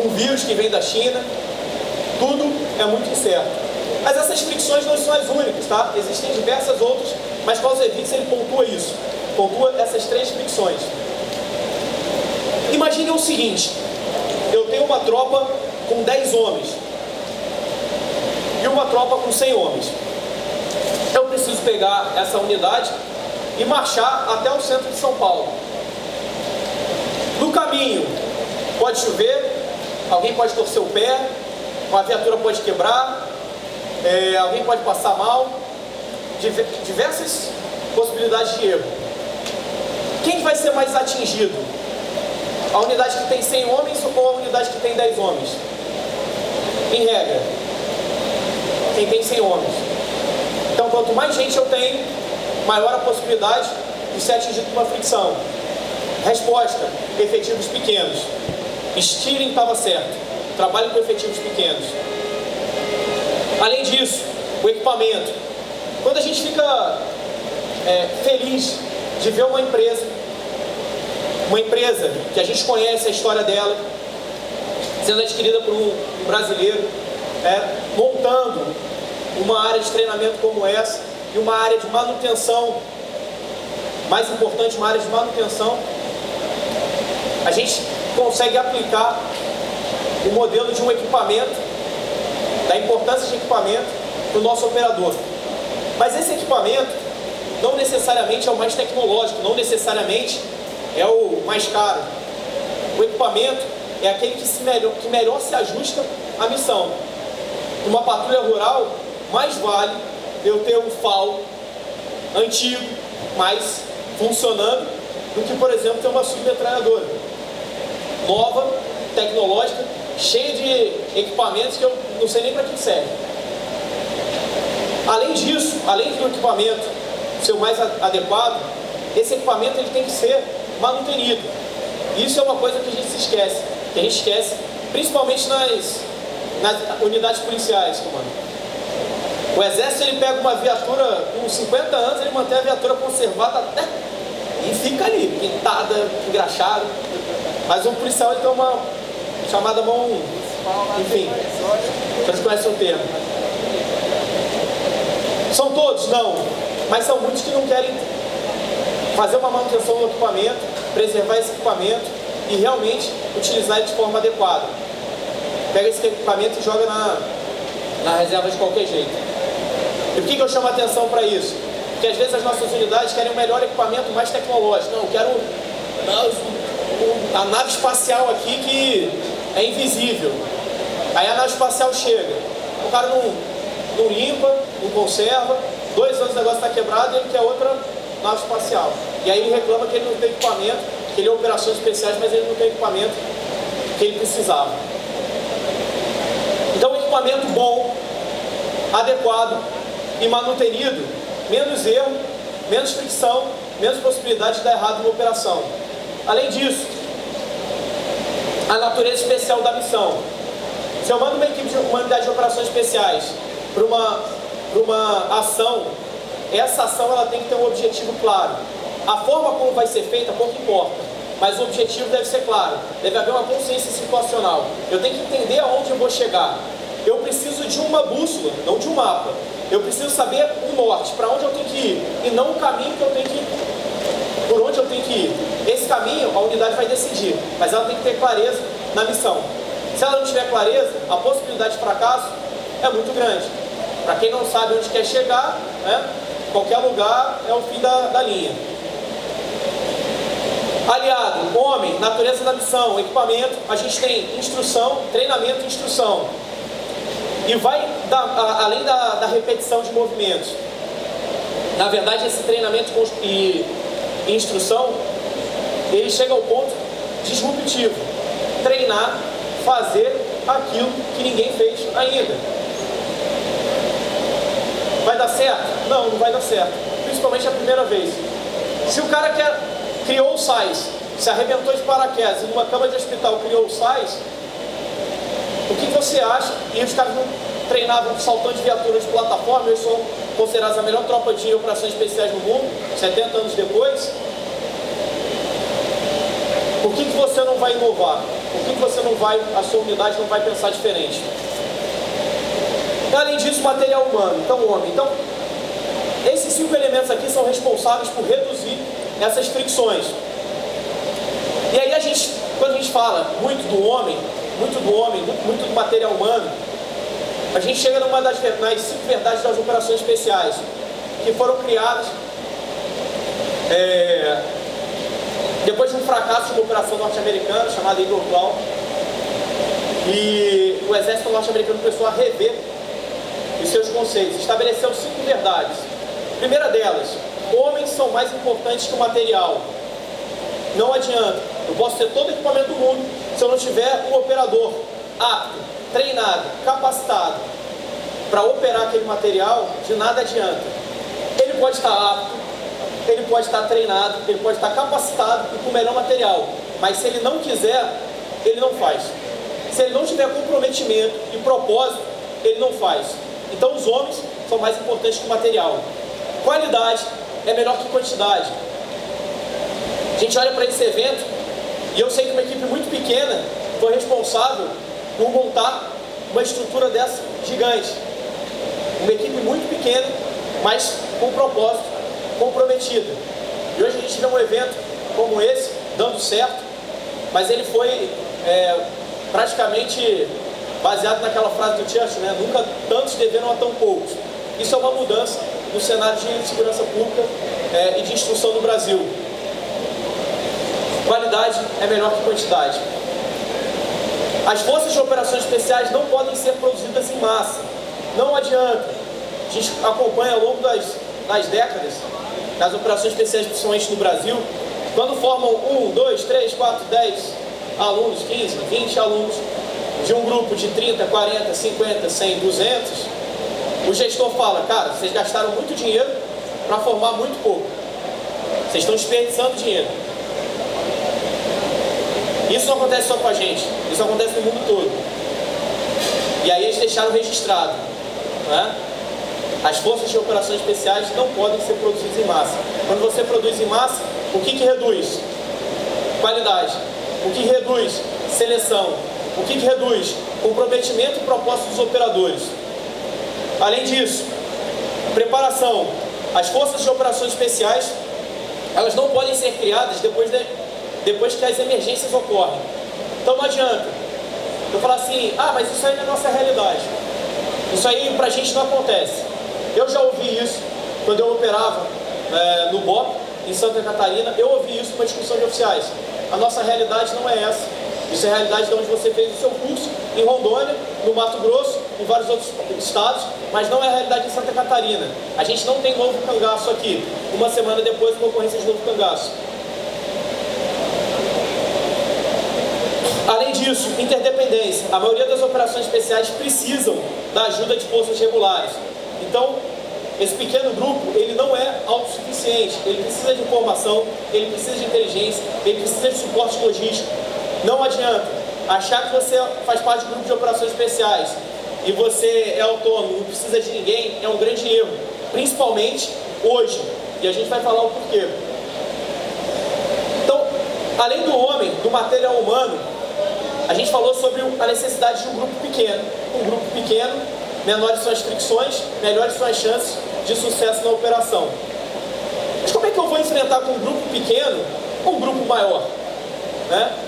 um vírus que vem da China, tudo é muito incerto. Mas essas fricções não são as únicas, tá? Existem diversas outras, mas Clausewitz ele pontua isso pontua essas três fricções. Imagine o seguinte: eu tenho uma tropa com 10 homens e uma tropa com 100 homens. Eu preciso pegar essa unidade e marchar até o centro de São Paulo. No caminho, pode chover, alguém pode torcer o pé, uma viatura pode quebrar, é, alguém pode passar mal, diversas possibilidades de erro quem vai ser mais atingido? A unidade que tem 100 homens ou a unidade que tem 10 homens? Em regra, quem tem 100 homens. Então, quanto mais gente eu tenho, maior a possibilidade de ser atingido por uma fricção. Resposta: efetivos pequenos. Estirem estava certo. Trabalhe com efetivos pequenos. Além disso, o equipamento. Quando a gente fica é, feliz de ver uma empresa, uma empresa que a gente conhece a história dela, sendo adquirida por um brasileiro, é, montando uma área de treinamento como essa e uma área de manutenção, mais importante, uma área de manutenção, a gente consegue aplicar o modelo de um equipamento, da importância de equipamento para o nosso operador. Mas esse equipamento não necessariamente é o mais tecnológico, não necessariamente é o mais caro. O equipamento é aquele que, se melhor, que melhor se ajusta à missão. Numa patrulha rural, mais vale eu ter um FAL antigo, mas funcionando, do que, por exemplo, ter uma submetralhadora nova, tecnológica, cheia de equipamentos que eu não sei nem para que serve. Além disso, além do equipamento ser o mais adequado, esse equipamento ele tem que ser manutenido. Isso é uma coisa que a gente se esquece, que a gente esquece, principalmente nas, nas unidades policiais, comando. O exército ele pega uma viatura com 50 anos, ele mantém a viatura conservada até e fica ali, pintada, engraxada. Mas um policial ele tem uma chamada mão, enfim, vocês conhecem o termo. São todos? Não. Mas são muitos que não querem fazer uma manutenção do equipamento, preservar esse equipamento e realmente utilizar ele de forma adequada. Pega esse equipamento e joga na, na reserva de qualquer jeito. E o que, que eu chamo a atenção para isso? Porque às vezes as nossas unidades querem um melhor equipamento mais tecnológico. Não, eu quero a nave espacial aqui que é invisível. Aí a nave espacial chega, o cara não, não limpa, não conserva, dois anos o negócio está quebrado e ele quer outra nave espacial. E aí ele reclama que ele não tem equipamento, que ele é operações especiais, mas ele não tem equipamento que ele precisava. Então, equipamento bom, adequado e manutenido, menos erro, menos fricção, menos possibilidade de dar errado na operação. Além disso, a natureza especial da missão. Se eu mando uma equipe de uma unidade de operações especiais para uma, para uma ação, essa ação ela tem que ter um objetivo claro. A forma como vai ser feita pouco importa, mas o objetivo deve ser claro. Deve haver uma consciência situacional. Eu tenho que entender aonde eu vou chegar. Eu preciso de uma bússola, não de um mapa. Eu preciso saber o norte, para onde eu tenho que ir, e não o caminho que eu tenho que ir, por onde eu tenho que ir. Esse caminho a unidade vai decidir, mas ela tem que ter clareza na missão. Se ela não tiver clareza, a possibilidade de fracasso é muito grande. Para quem não sabe onde quer chegar, né, qualquer lugar é o fim da, da linha. Aliado, homem, natureza da missão, equipamento, a gente tem instrução, treinamento e instrução. E vai da, a, além da, da repetição de movimentos. Na verdade, esse treinamento e instrução, ele chega ao ponto disruptivo. Treinar, fazer aquilo que ninguém fez ainda. Vai dar certo? Não, não vai dar certo. Principalmente a primeira vez. Se o cara quer, criou o SAIS, se arrebentou de paraquedas e numa cama de hospital criou o SAIS, o que você acha? E os caras não treinavam saltando de viaturas de plataforma, eles são considerados a melhor tropa de operações especiais do mundo, 70 anos depois. Por que, que você não vai inovar? Por que, que você não vai, a sua unidade não vai pensar diferente? Além disso, material humano, então homem. Então, esses cinco elementos aqui são responsáveis por reduzir essas fricções. E aí a gente, quando a gente fala muito do homem, muito do homem, muito do material humano, a gente chega numa das nas cinco verdades das operações especiais, que foram criadas é, depois de um fracasso de uma operação norte-americana chamada Eagle Claw. E o exército norte-americano começou a rever os seus conceitos, estabeleceu cinco verdades. primeira delas, homens são mais importantes que o material. Não adianta. Eu posso ter todo o equipamento do mundo, se eu não tiver um operador apto, treinado, capacitado para operar aquele material, de nada adianta. Ele pode estar apto, ele pode estar treinado, ele pode estar capacitado e com o melhor material, mas se ele não quiser, ele não faz. Se ele não tiver comprometimento e propósito, ele não faz. Então os homens são mais importantes que o material. Qualidade é melhor que quantidade. A gente olha para esse evento e eu sei que uma equipe muito pequena foi responsável por montar uma estrutura dessa gigante. Uma equipe muito pequena, mas com propósito, comprometida. E hoje a gente vê um evento como esse, dando certo, mas ele foi é, praticamente baseado naquela frase do Churchill, né? nunca tantos deveram a tão poucos. Isso é uma mudança no cenário de segurança pública é, e de instrução no Brasil. Qualidade é melhor que quantidade. As forças de operações especiais não podem ser produzidas em massa. Não adianta. A gente acompanha ao longo das, das décadas, nas operações especiais, principalmente no Brasil, quando formam um, dois, três, quatro, dez alunos, 15, 20 alunos, de um grupo de 30, 40, 50, 100, 200, o gestor fala, cara, vocês gastaram muito dinheiro para formar muito pouco. Vocês estão desperdiçando dinheiro. Isso não acontece só com a gente, isso acontece no mundo todo. E aí eles deixaram registrado. Né? As forças de operações especiais não podem ser produzidas em massa. Quando você produz em massa, o que, que reduz? Qualidade. O que reduz? Seleção. O que, que reduz? Comprometimento e propósito dos operadores. Além disso, preparação. As forças de operações especiais, elas não podem ser criadas depois de depois que as emergências ocorrem. Então não adianta eu falar assim, ah, mas isso aí não é nossa realidade. Isso aí pra gente não acontece. Eu já ouvi isso quando eu operava é, no BOP, em Santa Catarina, eu ouvi isso numa discussão de oficiais. A nossa realidade não é essa. Isso é a realidade de onde você fez o seu curso, em Rondônia, no Mato Grosso, em vários outros estados, mas não é a realidade em Santa Catarina. A gente não tem novo cangaço aqui. Uma semana depois, uma ocorrência de novo cangaço. Além disso, interdependência. A maioria das operações especiais precisam da ajuda de forças regulares. Então, esse pequeno grupo, ele não é autossuficiente. Ele precisa de informação, ele precisa de inteligência, ele precisa de suporte logístico. Não adianta achar que você faz parte do grupo de operações especiais e você é autônomo, não precisa de ninguém, é um grande erro. Principalmente hoje. E a gente vai falar o porquê. Então, além do homem, do material humano, a gente falou sobre a necessidade de um grupo pequeno. Um grupo pequeno, menores são as fricções, melhores são as chances de sucesso na operação. Mas como é que eu vou enfrentar com um grupo pequeno um grupo maior? Né?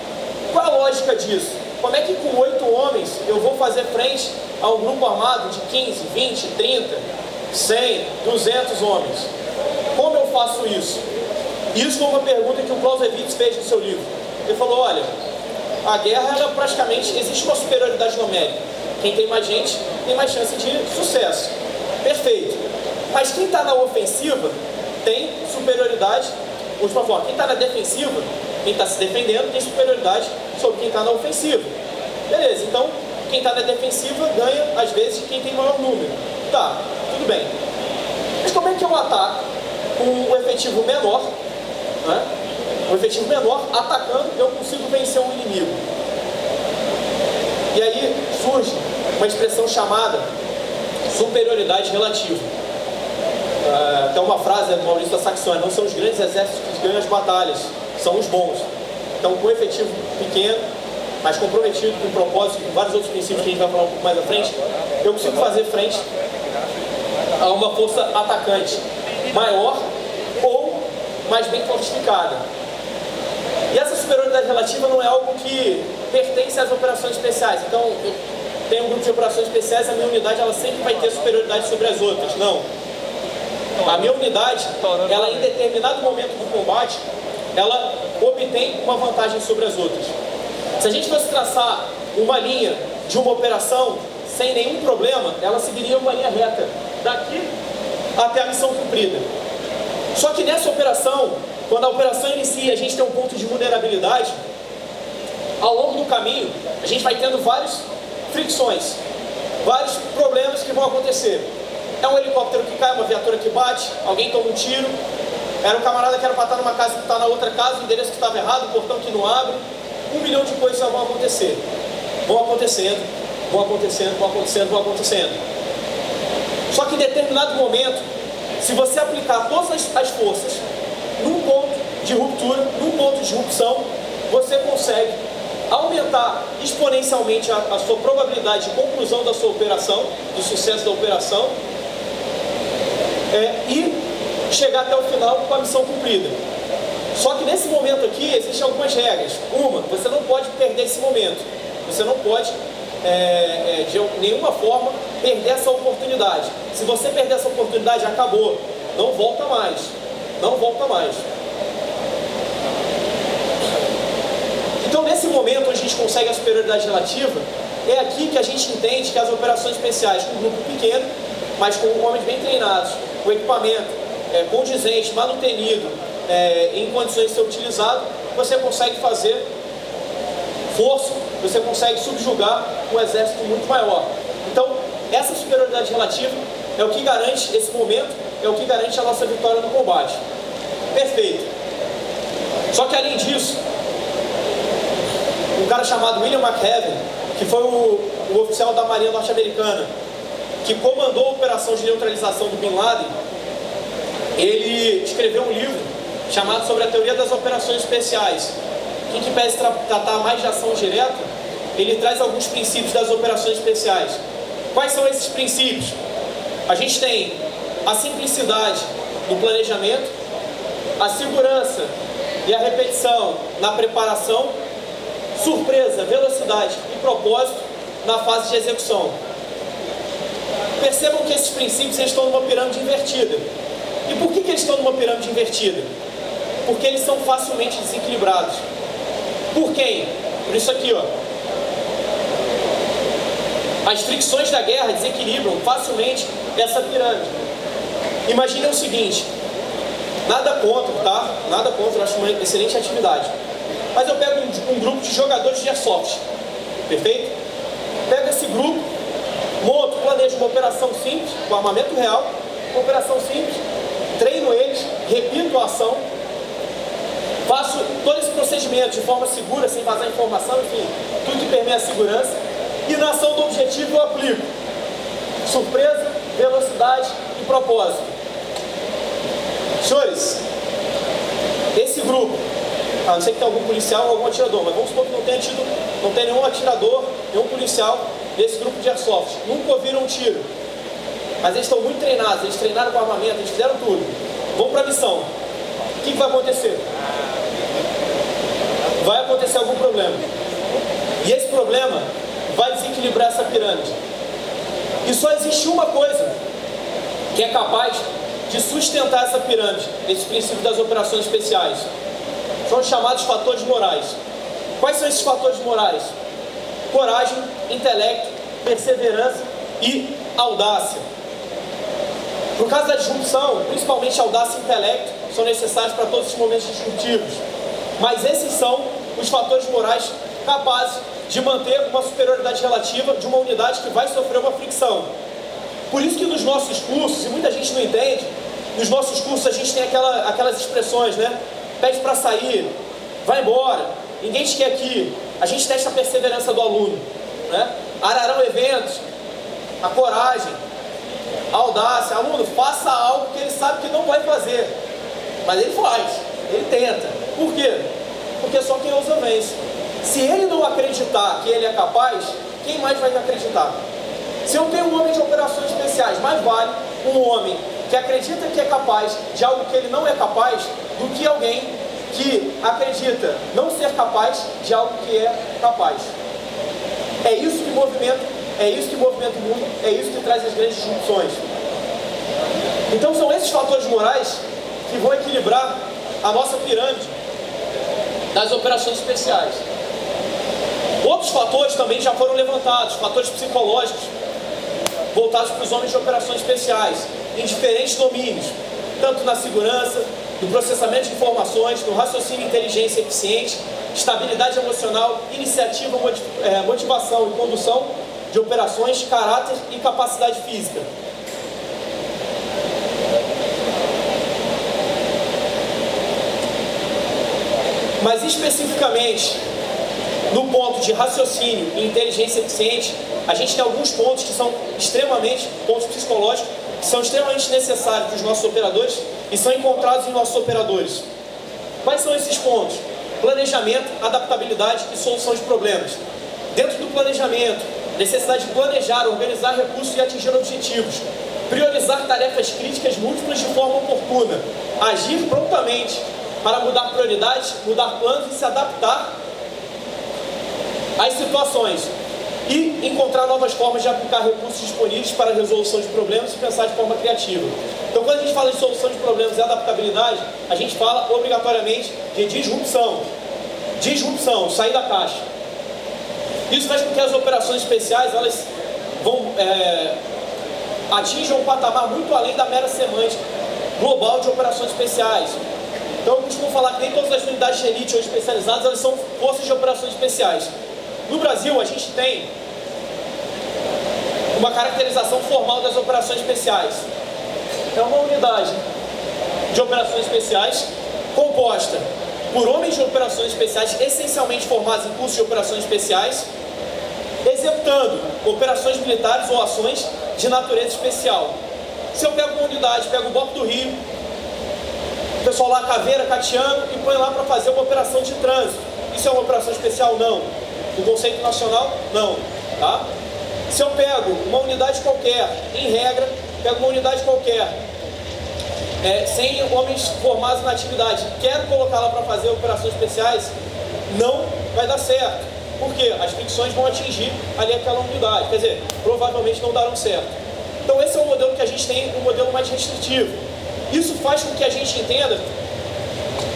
Qual a lógica disso? Como é que com oito homens eu vou fazer frente a um grupo armado de 15, 20, 30, 100, 200 homens? Como eu faço isso? Isso foi uma pergunta que o Clausewitz fez no seu livro. Ele falou, olha, a guerra, ela praticamente, existe uma superioridade numérica. Quem tem mais gente tem mais chance de sucesso. Perfeito. Mas quem está na ofensiva tem superioridade, última forma, quem está na defensiva, quem está se defendendo, tem superioridade sobre quem está na ofensiva. Beleza, então quem está na defensiva ganha, às vezes, quem tem maior número. Tá, tudo bem. Mas como é que eu ataco com um efetivo menor, né? um efetivo menor, atacando, eu consigo vencer um inimigo. E aí surge uma expressão chamada superioridade relativa. Uh, tem uma frase do Maurício da Saxônia, não são os grandes exércitos que ganham as batalhas, são os bons. Então, com um efetivo pequeno, mas comprometido com propósito, com vários outros princípios que a gente vai falar um pouco mais à frente, eu consigo fazer frente a uma força atacante maior ou mais bem fortificada. E essa superioridade relativa não é algo que pertence às operações especiais. Então, eu tenho um grupo de operações especiais, a minha unidade ela sempre vai ter superioridade sobre as outras. Não. A minha unidade, ela em determinado momento do combate, ela obtém uma vantagem sobre as outras. Se a gente fosse traçar uma linha de uma operação sem nenhum problema, ela seguiria uma linha reta, daqui até a missão cumprida. Só que nessa operação, quando a operação inicia, a gente tem um ponto de vulnerabilidade, ao longo do caminho, a gente vai tendo várias fricções, vários problemas que vão acontecer. É um helicóptero que cai, uma viatura que bate, alguém toma um tiro. Era um camarada que era para estar numa casa que está na outra casa, o endereço que estava errado, o portão que não abre. Um milhão de coisas vão acontecer. Vão acontecendo, vão acontecendo, vão acontecendo, vão acontecendo. Só que em determinado momento, se você aplicar todas as forças num ponto de ruptura, num ponto de disrupção, você consegue aumentar exponencialmente a, a, sua probabilidade de conclusão da sua operação, do sucesso da operação, é, e chegar até o final com a missão cumprida. Só que nesse momento aqui existem algumas regras. Uma, você não pode perder esse momento. Você não pode, é, é, de nenhuma forma, perder essa oportunidade. Se você perder essa oportunidade, acabou. Não volta mais. Não volta mais. Então, nesse momento, onde a gente consegue a superioridade relativa, é aqui que a gente entende que as operações especiais com um grupo pequeno, mas com homens bem treinados, com equipamento é, condizente, manutenido, é, em condições de ser utilizado, você consegue fazer força, você consegue subjugar um exército muito maior. Então, essa superioridade relativa é o que garante esse momento, é o que garante a nossa vitória no combate. Perfeito. Só que além disso, um cara chamado William McHeaven, que foi o, o oficial da Marinha Norte-Americana, que comandou a operação de neutralização do Bin Laden, ele escreveu um livro chamado sobre a teoria das operações especiais. Que pede tratar mais de ação direta, ele traz alguns princípios das operações especiais. Quais são esses princípios? A gente tem a simplicidade no planejamento, a segurança e a repetição na preparação, surpresa, velocidade e propósito na fase de execução. Percebam que esses princípios estão numa pirâmide invertida. E por que, que eles estão numa pirâmide invertida? Porque eles são facilmente desequilibrados. Por quem? Por isso aqui, ó. As fricções da guerra desequilibram facilmente essa pirâmide. Imaginem o seguinte: nada contra, tá? Nada contra, acho uma excelente atividade. Mas eu pego um, um grupo de jogadores de airsoft, perfeito? Pego esse grupo, monto, planejo uma operação simples, com armamento real, uma operação simples, treino eles, repito a ação, faço todo esse procedimento de forma segura, sem vazar informação, enfim, tudo que permeia a segurança, e na ação do objetivo eu aplico surpresa, velocidade e propósito. Senhores, esse grupo, a não ser que tenha algum policial ou algum atirador, mas vamos supor que não tenha tido, não tenha nenhum atirador, nenhum policial desse grupo de airsoft, nunca ouviram um tiro. Mas eles estão muito treinados, eles treinaram com armamento, eles fizeram tudo. Vão para a missão. O que, que vai acontecer? Vai acontecer algum problema. E esse problema vai desequilibrar essa pirâmide. E só existe uma coisa que é capaz de sustentar essa pirâmide, esse princípio das operações especiais. São os chamados fatores morais. Quais são esses fatores morais? Coragem, intelecto, perseverança e audácia. No caso da disrupção, principalmente audácia e intelecto são necessários para todos os momentos disruptivos. Mas esses são os fatores morais capazes de manter uma superioridade relativa de uma unidade que vai sofrer uma fricção. Por isso que nos nossos cursos, e muita gente não entende, nos nossos cursos a gente tem aquela, aquelas expressões, né? Pede para sair, vai embora, ninguém te quer aqui. A gente testa a perseverança do aluno, né? Ararão eventos, a coragem, audácia. Aluno, faça algo que ele sabe que não vai fazer. Mas ele faz, ele tenta. Por quê? Porque só quem ousa vence. Se ele não acreditar que ele é capaz, quem mais vai acreditar? Se eu tenho um homem de operações especiais, mais vale um homem que acredita que é capaz de algo que ele não é capaz do que alguém que acredita não ser capaz de algo que é capaz. É isso que movimenta é isso que movimenta o mundo, é isso que traz as grandes disrupções. Então são esses fatores morais que vão equilibrar a nossa pirâmide das operações especiais. Outros fatores também já foram levantados, fatores psicológicos, voltados para os homens de operações especiais, em diferentes domínios, tanto na segurança, no processamento de informações, no raciocínio inteligência eficiente estabilidade emocional, iniciativa, é, motivação e condução de operações, caráter e capacidade física. Mas especificamente no ponto de raciocínio e inteligência eficiente, a gente tem alguns pontos que são extremamente, pontos psicológicos, que são extremamente necessários para os nossos operadores e são encontrados em nossos operadores. Quais são esses pontos? Planejamento, adaptabilidade e solução de problemas. Dentro do planejamento, necessidade de planejar, organizar recursos e atingir objetivos. Priorizar tarefas críticas múltiplas de forma oportuna. Agir prontamente para mudar prioridades, mudar planos e se adaptar às situações. E encontrar novas formas de aplicar recursos disponíveis para a resolução de problemas e pensar de forma criativa. Então, quando a gente fala de solução de problemas e adaptabilidade, a gente fala obrigatoriamente de disrupção. Disrupção, sair da caixa. Isso faz com que as operações especiais elas vão é, atinjam um patamar muito além da mera semântica global de operações especiais. Então eu costumo falar que nem todas as unidades de elite ou especializadas elas são forças de operações especiais. No Brasil a gente tem uma caracterização formal das operações especiais. É uma unidade de operações especiais composta por homens de operações especiais essencialmente formados em cursos de operações especiais, executando operações militares ou ações de natureza especial. Se eu pego uma unidade, pego o Bloco do Rio, o pessoal lá caveira, catiano e põe lá para fazer uma operação de trânsito. Isso é uma operação especial? Não. No conceito nacional? Não. Tá? Se eu pego uma unidade qualquer, em regra, pego uma unidade qualquer, é, sem homens formados na atividade, quero colocá-la para fazer operações especiais, não vai dar certo. Porque as fricções vão atingir ali aquela unidade. Quer dizer, provavelmente não darão certo. Então esse é o modelo que a gente tem, um modelo mais restritivo. Isso faz com que a gente entenda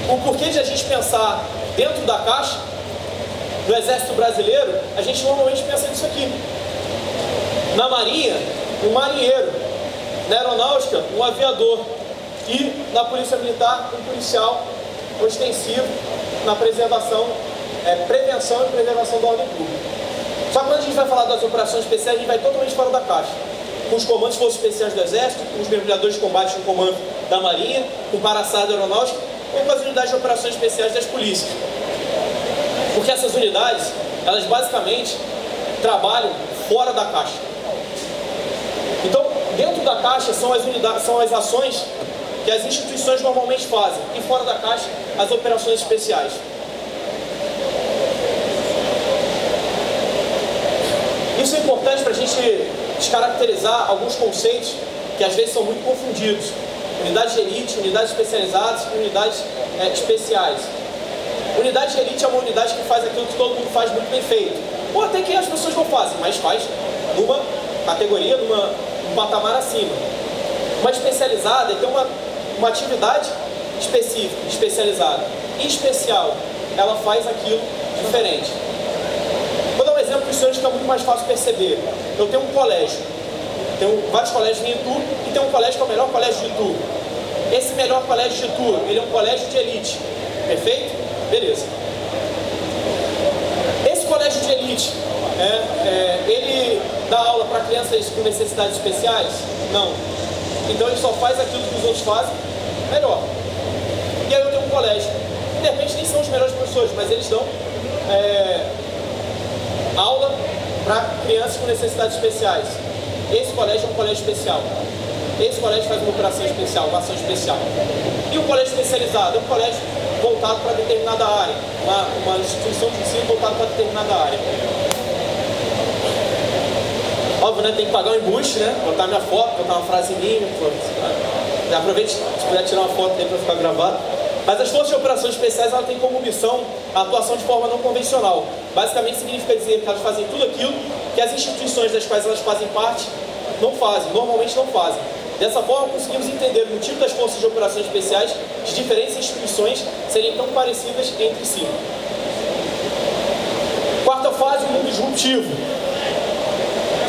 o porquê de a gente pensar dentro da caixa do Exército Brasileiro, a gente normalmente pensa nisso aqui. Na Marinha, um marinheiro. Na Aeronáutica, um aviador. E na Polícia Militar, um policial ostensivo na preservação, é, prevenção e preservação da ordem pública. Só que quando a gente vai falar das operações especiais, a gente vai totalmente fora da caixa. Com os comandos forças especiais do Exército, com os mergulhadores de combate no comando da Marinha, com o Paraçada Aeronáutica, ou com as unidades de operações especiais das polícias. Porque essas unidades, elas basicamente trabalham fora da caixa. Então, dentro da caixa são as unidades, são as ações que as instituições normalmente fazem, e fora da caixa, as operações especiais. Isso é importante para a gente descaracterizar alguns conceitos que às vezes são muito confundidos. Unidades de elite, unidades especializadas e unidades é, especiais. Unidade de elite é uma unidade que faz aquilo que todo mundo faz muito bem feito. Ou até que as pessoas não fazem, mas faz numa categoria, numa, num patamar acima. Uma especializada é ter uma, uma atividade específica, especializada. E especial, ela faz aquilo diferente. Vou dar um exemplo para os senhores que muito mais fácil perceber. Eu tenho um colégio, tenho vários colégios em Itu e tem um colégio que é o melhor colégio de Itu. Esse melhor colégio de Itu, ele é um colégio de elite, perfeito? Beleza. Esse colégio de elite, é, é, ele dá aula para crianças com necessidades especiais? Não. Então ele só faz aquilo que os outros fazem melhor. E aí eu tenho um colégio. De repente nem são os melhores professores, mas eles dão é, aula para crianças com necessidades especiais. Esse colégio é um colégio especial. Esse colégio faz uma operação especial, uma ação especial. E o colégio especializado é um colégio voltado para determinada área, uma, uma instituição de ensino voltada para determinada área. Óbvio, né? Tem que pagar um embuste, né? Botar minha foto, botar uma frase minha. Aproveite, se puder tirar uma foto aí para ficar gravado. Mas as forças de operações especiais ela têm como missão a atuação de forma não convencional. Basicamente significa dizer que elas fazem tudo aquilo que as instituições das quais elas fazem parte não fazem, normalmente não fazem. Dessa forma, conseguimos entender o motivo das forças de operações especiais de diferentes instituições serem tão parecidas entre si. Quarta fase, o mundo disruptivo.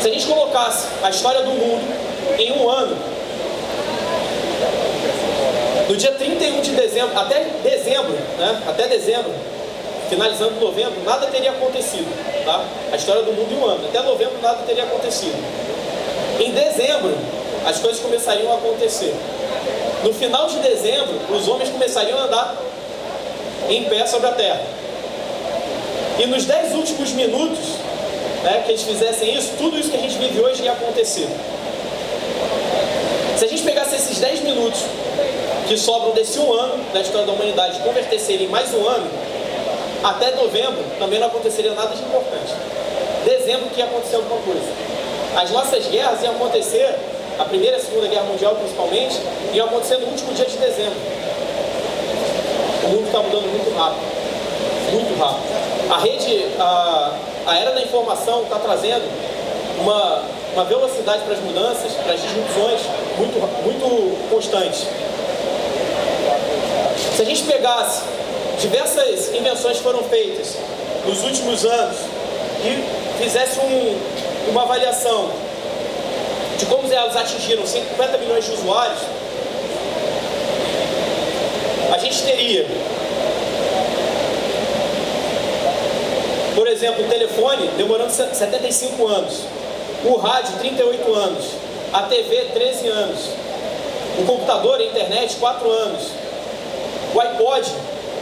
Se a gente colocasse a história do mundo em um ano, no dia 31 de dezembro, até dezembro, né? Até dezembro, finalizando novembro, nada teria acontecido. Tá? A história do mundo em um ano. Até novembro nada teria acontecido. Em dezembro, as coisas começariam a acontecer. No final de dezembro, os homens começariam a andar em pé sobre a terra. E nos dez últimos minutos né, que eles fizessem isso, tudo isso que a gente vive hoje ia acontecer. Se a gente pegasse esses dez minutos que sobram desse um ano da história da humanidade e em mais um ano, até novembro também não aconteceria nada de importante. Dezembro que ia acontecer alguma coisa. As nossas guerras iam acontecer, a primeira e a segunda guerra mundial principalmente, iam acontecer no último dia de dezembro. O mundo está mudando muito rápido. Muito rápido. A rede, a, a era da informação está trazendo uma, uma velocidade para as mudanças, para as disrupções muito, muito constantes. Se a gente pegasse diversas invenções que foram feitas nos últimos anos e fizesse um, uma avaliação de como elas atingiram 50 milhões de usuários, a gente teria, por exemplo, o telefone demorando 75 anos, o rádio 38 anos, a TV 13 anos, o computador, a internet 4 anos, o iPod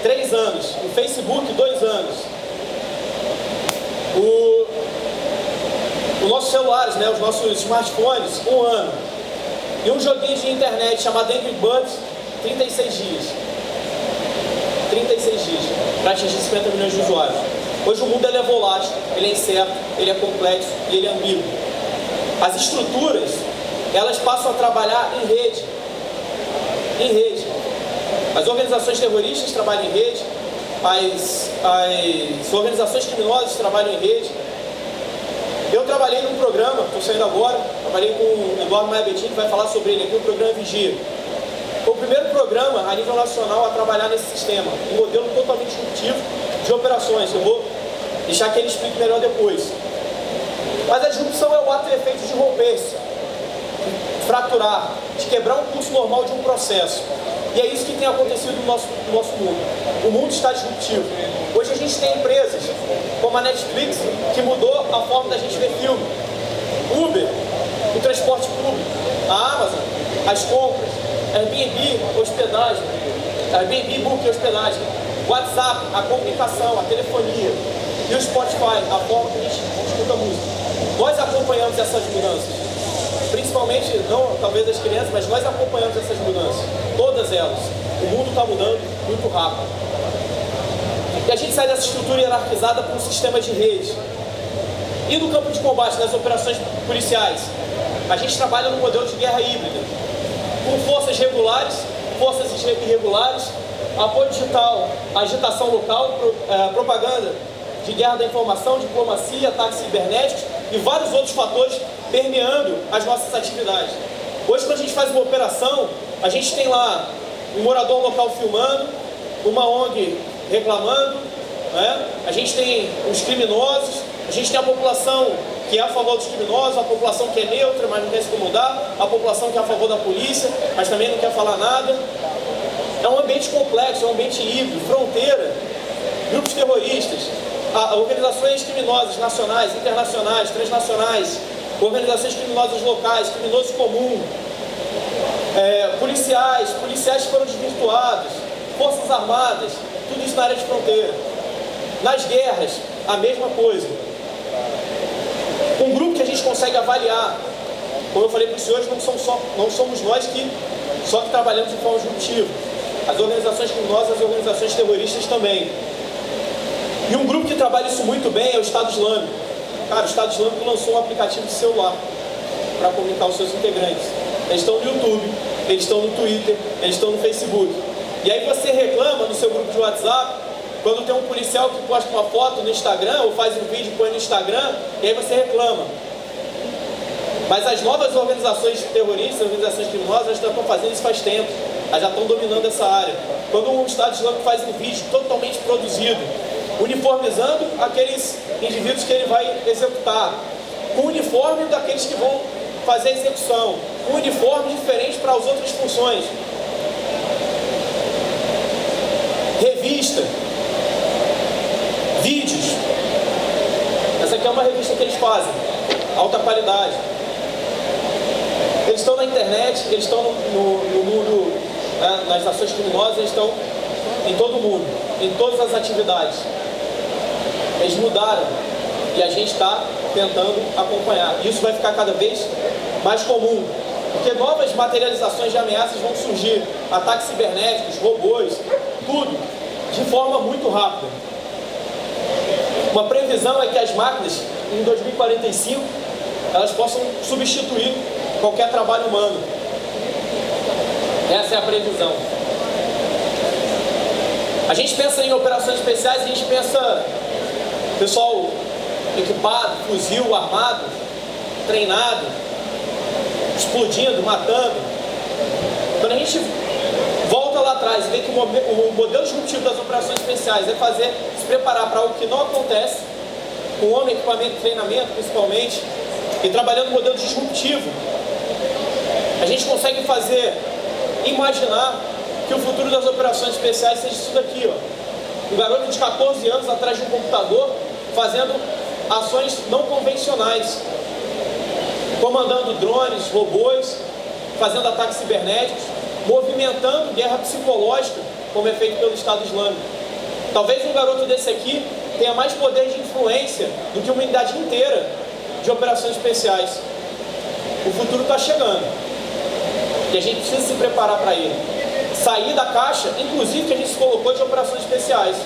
três anos. O Facebook, dois anos. O, os nossos celulares, né, os nossos smartphones, um ano. E um joguinho de internet chamado Angry Birds, 36 dias. 36 dias para atingir 50 milhões de usuários. Hoje o mundo é volátil, ele é incerto, ele é complexo e ele é ambíguo. As estruturas, elas passam a trabalhar em rede. Em rede. As organizações terroristas trabalham em rede, as, as organizações criminosas trabalham em rede. Eu trabalhei num programa, estou saindo agora, trabalhei com o Eduardo Maia Bettini, que vai falar sobre ele aqui, o programa Vigia. Foi o primeiro programa a nível nacional a trabalhar nesse sistema, um modelo totalmente disruptivo de operações. Eu vou deixar que ele explique melhor depois. Mas a disrupção é o ato e efeito de romper-se, de fraturar, de quebrar um curso normal de um processo. E é isso que tem acontecido no nosso, no nosso mundo. O mundo está disruptivo. Hoje a gente tem empresas como a Netflix que mudou a forma da gente ver filme. Uber, o transporte público, a Amazon, as compras, Airbnb, hospedagem, Airbnb, book hospedagem, WhatsApp, a comunicação, a telefonia e o Spotify, a forma que a gente escuta música. Nós acompanhamos essas mudanças principalmente, não talvez as crianças, mas nós acompanhamos essas mudanças, todas elas. O mundo está mudando muito rápido. E a gente sai dessa estrutura hierarquizada para um sistema de rede. E no campo de combate, nas operações policiais, a gente trabalha no modelo de guerra híbrida, com forças regulares, forças irregulares, apoio digital, agitação local, é, propaganda de guerra da informação, diplomacia, ataques cibernéticos e vários outros fatores permeando as nossas atividades. Hoje, quando a gente faz uma operação, a gente tem lá um morador local filmando, uma ONG reclamando, né? a gente tem os criminosos, a gente tem a população que é a favor dos criminosos, a população que é neutra, mas não quer se incomodar, a população que é a favor da polícia, mas também não quer falar nada. É um ambiente complexo, é um ambiente híbrido, fronteira, grupos terroristas, organizações criminosas nacionais, internacionais, transnacionais, organizações criminosas locais, criminoso comum, é, policiais, policiais foram desvirtuados, forças armadas, tudo isso na área de fronteira. Nas guerras, a mesma coisa. Um grupo que a gente consegue avaliar, como eu falei para os senhores, não, são só, não somos nós que só que trabalhamos de forma disruptiva. As organizações criminosas, as organizações terroristas também. E um grupo que trabalha isso muito bem é o Estado Islâmico. Cara, o Estado Islâmico lançou um aplicativo de celular para comunicar os seus integrantes. Eles estão no YouTube, eles estão no Twitter, eles estão no Facebook. E aí você reclama no seu grupo de WhatsApp, quando tem um policial que posta uma foto no Instagram, ou faz um vídeo e põe no Instagram, e aí você reclama. Mas as novas organizações terroristas, organizações criminosas, já estão fazendo isso faz tempo. Elas já estão dominando essa área. Quando um Estado Islâmico faz um vídeo totalmente produzido, uniformizando aqueles indivíduos que ele vai executar, com o uniforme daqueles que vão fazer a execução, com uniforme diferente para as outras funções. Revista. aqui é uma revista que eles fazem, alta qualidade. Eles estão na internet, eles estão no, no, no mundo, né, nas ações criminosas, eles estão em todo o mundo, em todas as atividades. Eles mudaram e a gente está tentando acompanhar. Isso vai ficar cada vez mais comum, porque novas materializações de ameaças vão surgir, ataques cibernéticos, robôs, tudo, de forma muito rápida. Uma previsão é que as máquinas, em 2045, elas possam substituir qualquer trabalho humano. Essa é a previsão. A gente pensa em operações especiais, a gente pensa pessoal equipado, fuzil, armado, treinado, explodindo, matando. Quando a gente volta lá atrás e vê que o modelo disruptivo das operações especiais é fazer, se preparar para algo que não acontece, com homem, equipamento, treinamento principalmente, e trabalhando no modelo disruptivo, a gente consegue fazer, imaginar que o futuro das operações especiais seja isso daqui, ó. Um garoto de 14 anos atrás de um computador fazendo ações não convencionais, comandando drones, robôs, fazendo ataques cibernéticos, movimentando guerra psicológica, como é feito pelo Estado Islâmico. Talvez um garoto desse aqui tenha mais poder de influência do que uma unidade inteira de operações especiais. O futuro está chegando e a gente precisa se preparar para ele. Sair da caixa, inclusive que a gente se colocou de operações especiais.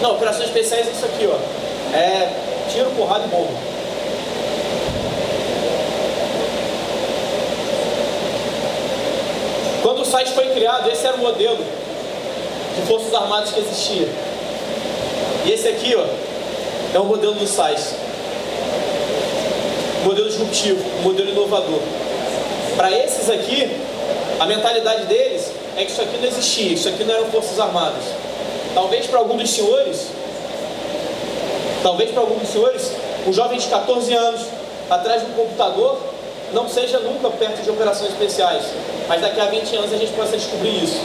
Não, operações especiais é isso aqui, ó. É tiro, porrada e bomba. Quando o site foi criado, esse era o modelo de forças armadas que existia. E esse aqui, ó, é o modelo do site. Modelo disruptivo, modelo inovador. Para esses aqui, a mentalidade deles é que isso aqui não existia, isso aqui não eram forças armadas. Talvez para algum dos senhores, talvez para alguns dos senhores, um jovem de 14 anos atrás de um computador não seja nunca perto de operações especiais, mas daqui a 20 anos a gente possa descobrir isso.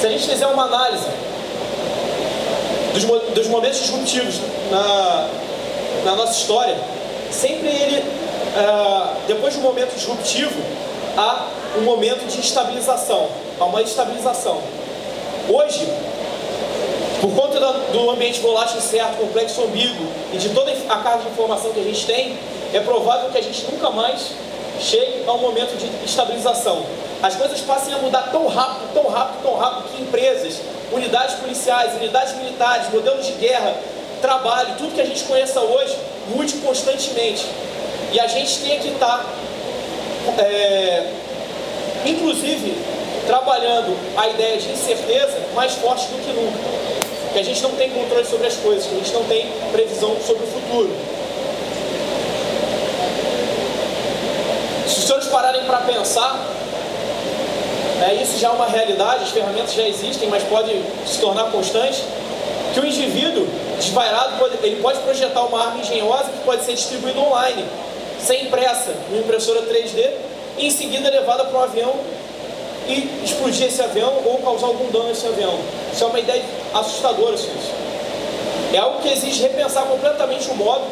Se a gente fizer uma análise dos, dos momentos disruptivos na, na nossa história, sempre ele, uh, depois de um momento disruptivo, há um momento de estabilização, há uma estabilização. Hoje, por conta do ambiente volátil certo, complexo ambíguo e de toda a carga de informação que a gente tem, é provável que a gente nunca mais chegue a um momento de estabilização. As coisas passem a mudar tão rápido, tão rápido, tão rápido que empresas, unidades policiais, unidades militares, modelos de guerra, trabalho, tudo que a gente conheça hoje, mude constantemente. E a gente tem que estar, é, inclusive, trabalhando a ideia de incerteza mais forte do que nunca que a gente não tem controle sobre as coisas, que a gente não tem previsão sobre o futuro. Se os senhores pararem para pensar, é, isso já é uma realidade, as ferramentas já existem, mas pode se tornar constante, que o indivíduo desvairado, ele pode projetar uma arma engenhosa que pode ser distribuída online, sem pressa, numa impressora 3D, e em seguida levada para um avião e explodir esse avião ou causar algum dano nesse avião. Isso é uma ideia assustadora, senhores. É algo que exige repensar completamente o modo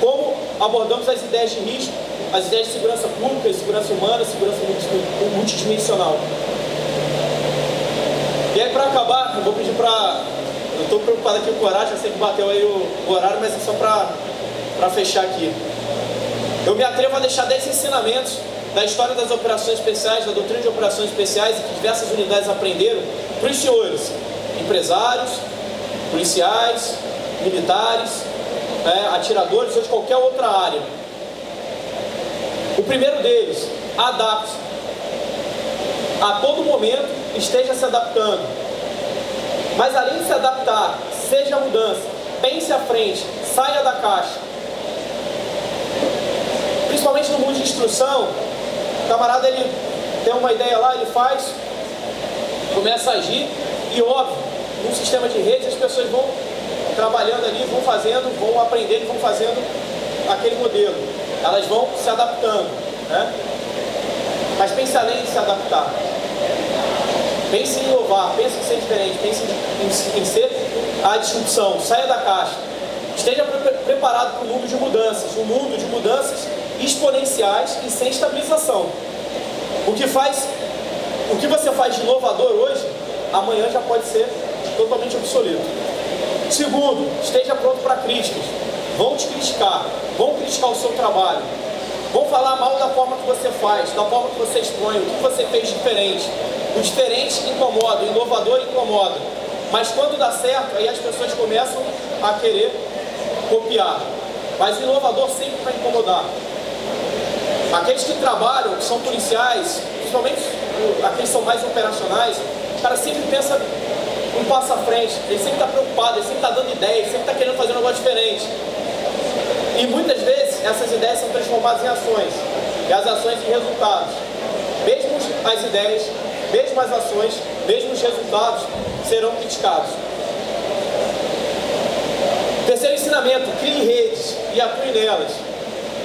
como abordamos as ideias de risco, as ideias de segurança pública, segurança humana, segurança multidimensional. E aí, para acabar, eu vou pedir para. Eu estou preocupado aqui com o horário, já sei que bateu aí o, horário, mas é só para fechar aqui. Eu me atrevo a deixar 10 ensinamentos da história das operações especiais, da doutrina de operações especiais que diversas unidades aprenderam para os senhores, empresários, policiais, militares, é, atiradores ou de qualquer outra área. O primeiro deles, adapte. A todo momento esteja se adaptando. Mas além de se adaptar, seja a mudança, pense à frente, saia da caixa. Principalmente no mundo de instrução, o camarada ele tem uma ideia lá, ele faz, começa a agir e óbvio, num sistema de redes as pessoas vão trabalhando ali, vão fazendo, vão aprendendo, vão fazendo aquele modelo. Elas vão se adaptando, né? Mas pense além de se adaptar. Pense em inovar, pense em ser diferente, pense em, em, em ser a disrupção, saia da caixa. Esteja preparado preparado para o mundo de mudanças, um mundo de mudanças exponenciais e sem estabilização. O que faz, o que você faz de inovador hoje, amanhã já pode ser totalmente obsoleto. Segundo, esteja pronto para críticas. Vão te criticar, vão criticar o seu trabalho, vão falar mal da forma que você faz, da forma que você expõe, o que você fez diferente. O diferente incomoda, o inovador incomoda. Mas quando dá certo, aí as pessoas começam a querer copiar. Mas o inovador sempre vai incomodar. Aqueles que trabalham, que são policiais, principalmente aqueles que são mais operacionais, o cara sempre pensa um passo à frente, ele sempre está preocupado, ele sempre está dando ideias, sempre está querendo fazer um negócio diferente. E muitas vezes essas ideias são transformadas em ações, e as ações em resultados. Mesmo as ideias, mesmo as ações, mesmo os resultados serão criticados. Terceiro ensinamento, crie redes e atue nelas.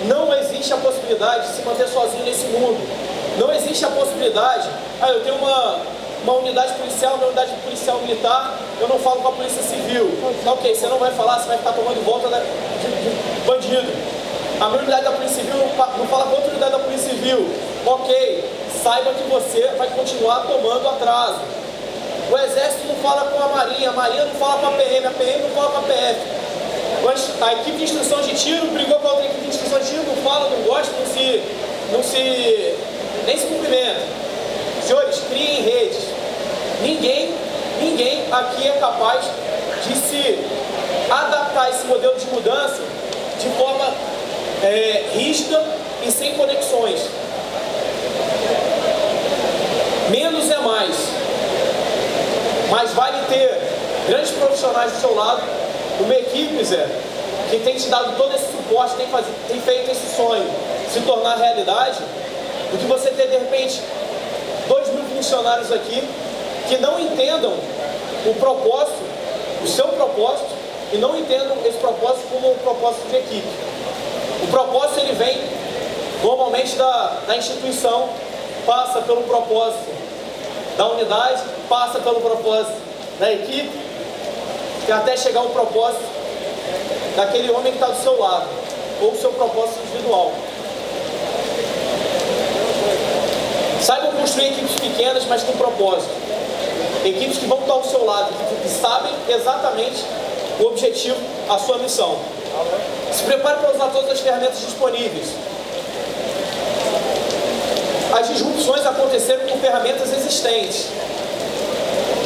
Não existe a possibilidade de se manter sozinho nesse mundo. Não existe a possibilidade, ah, eu tenho uma, uma unidade policial, uma unidade policial militar, eu não falo com a polícia civil. Ok, você não vai falar, você vai ficar tomando volta de, de bandido. A minha unidade da polícia civil não, não fala com outra unidade da polícia civil. Ok, saiba que você vai continuar tomando atraso. O exército não fala com a marinha, a marinha não fala com a PM, a PM não fala com a PF. A equipe de instrução de tiro brigou com a outra equipe de instrução de tiro, não fala, não gosta, não se, não se nem se cumprimenta. Senhores, criem redes. Ninguém, ninguém aqui é capaz de se adaptar a esse modelo de mudança de forma é, rígida e sem conexões. Menos é mais. Mas vale ter grandes profissionais do seu lado, uma equipe, Zé, que tem te dado todo esse suporte, tem, faz, tem feito esse sonho se tornar realidade, do que você ter de repente dois mil funcionários aqui que não entendam o propósito, o seu propósito, e não entendam esse propósito como um propósito de equipe. O propósito ele vem normalmente da, da instituição, passa pelo propósito da unidade, passa pelo propósito da equipe, até chegar ao propósito daquele homem que está do seu lado, ou o seu propósito individual. Saibam construir equipes pequenas, mas com propósito. Equipes que vão estar ao seu lado, que sabem exatamente o objetivo, a sua missão. Se prepare para usar todas as ferramentas disponíveis. As disrupções aconteceram com ferramentas existentes.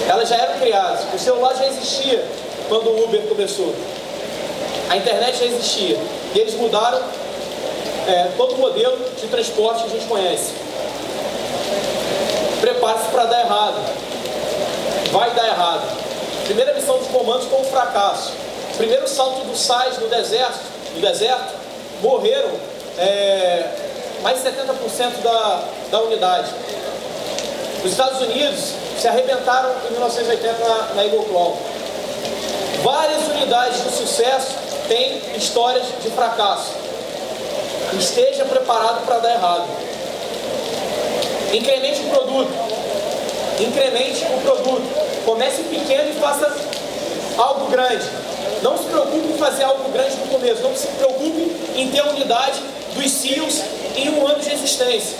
Elas já eram criadas. O celular já existia quando o Uber começou. A internet já existia. E eles mudaram é, todo o modelo de transporte que a gente conhece prepare-se para dar errado. Vai dar errado. Primeira missão dos comandos foi um fracasso. Primeiro salto do SAIS no deserto, no deserto morreram é, mais de 70% da, da unidade. Os Estados Unidos se arrebentaram em 1980 na, na Eagle Claw. Várias unidades de sucesso têm histórias de fracasso. Esteja preparado para dar errado. Incremente o produto. Incremente o produto. Comece pequeno e faça algo grande. Não se preocupe em fazer algo grande no começo. Não se preocupe em ter a unidade dos SEALs em um ano de existência.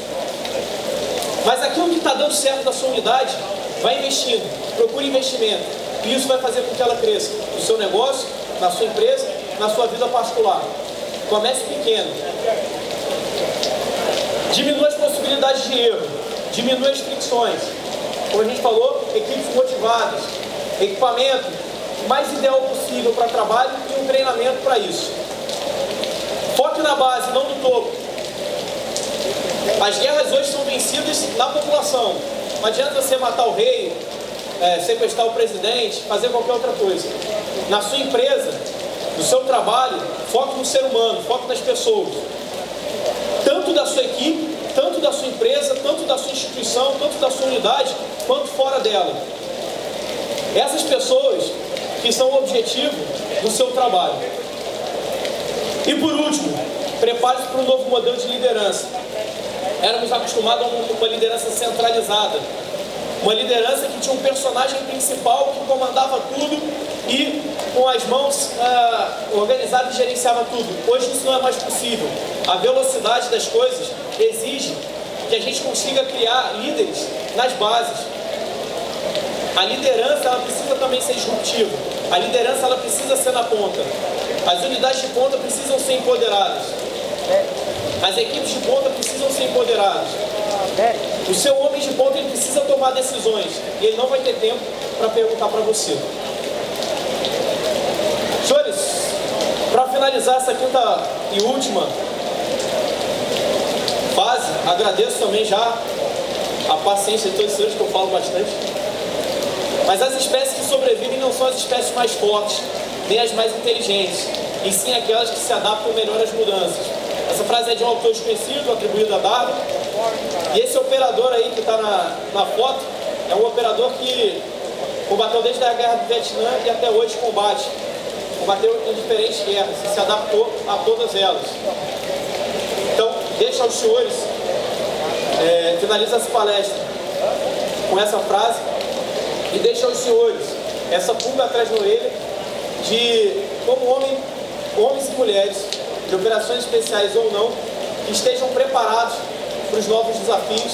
Mas aquilo que está dando certo da sua unidade, vai investindo. Procure investimento. E isso vai fazer com que ela cresça no seu negócio, na sua empresa, na sua vida particular. Comece pequeno. Diminua as possibilidades de erro diminui as fricções. Como a gente falou, equipes motivadas, equipamento mais ideal possível para trabalho e um treinamento para isso. Foque na base, não no topo. As guerras hoje são vencidas na população. Não adianta você matar o rei, é, sequestrar o presidente, fazer qualquer outra coisa. Na sua empresa, no seu trabalho, foque no ser humano, foque nas pessoas. Tanto da sua equipe tanto da sua empresa, tanto da sua instituição, tanto da sua unidade, quanto fora dela. Essas pessoas que são o objetivo do seu trabalho. E por último, prepare-se para um novo modelo de liderança. Éramos acostumados a uma liderança centralizada, uma liderança que tinha um personagem principal que comandava tudo e com as mãos ah, organizava e gerenciava tudo. Hoje isso não é mais possível. A velocidade das coisas exige que a gente consiga criar líderes nas bases. A liderança ela precisa também ser disruptiva. A liderança ela precisa ser na ponta. As unidades de ponta precisam ser empoderadas. As equipes de ponta precisam ser empoderadas. O seu homem de ponta ele precisa tomar decisões e ele não vai ter tempo para perguntar para você. Senhores, para finalizar essa quinta e última fase, agradeço também já a paciência de todos os senhores, que eu falo bastante. Mas as espécies que sobrevivem não são as espécies mais fortes, nem as mais inteligentes, e sim aquelas que se adaptam melhor às mudanças. Essa frase é de um autor desconhecido, atribuído a Darwin. E esse operador aí que está na, na foto é um operador que combateu desde a guerra do Vietnã e até hoje combate combateu em diferentes guerras e se adaptou a todas elas. Então, deixa aos senhores, é, finaliza essa palestra com essa frase e deixa aos senhores essa pulga atrás da orelha de como homem, homens e mulheres, de operações especiais ou não, estejam preparados para os novos desafios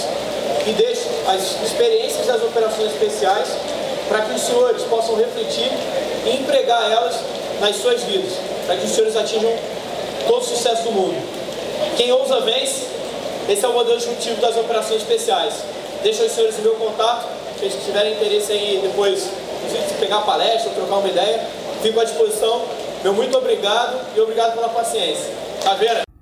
e deixem as experiências das operações especiais para que os senhores possam refletir e empregar elas nas suas vidas, para que os senhores atinjam todo o sucesso do mundo. Quem ousa vence, esse é o modelo disruptivo das operações especiais. Deixa os senhores o meu contato, se eles tiverem interesse em depois, pegar palestra, trocar uma ideia, fico à disposição. Meu muito obrigado e obrigado pela paciência. Caveira.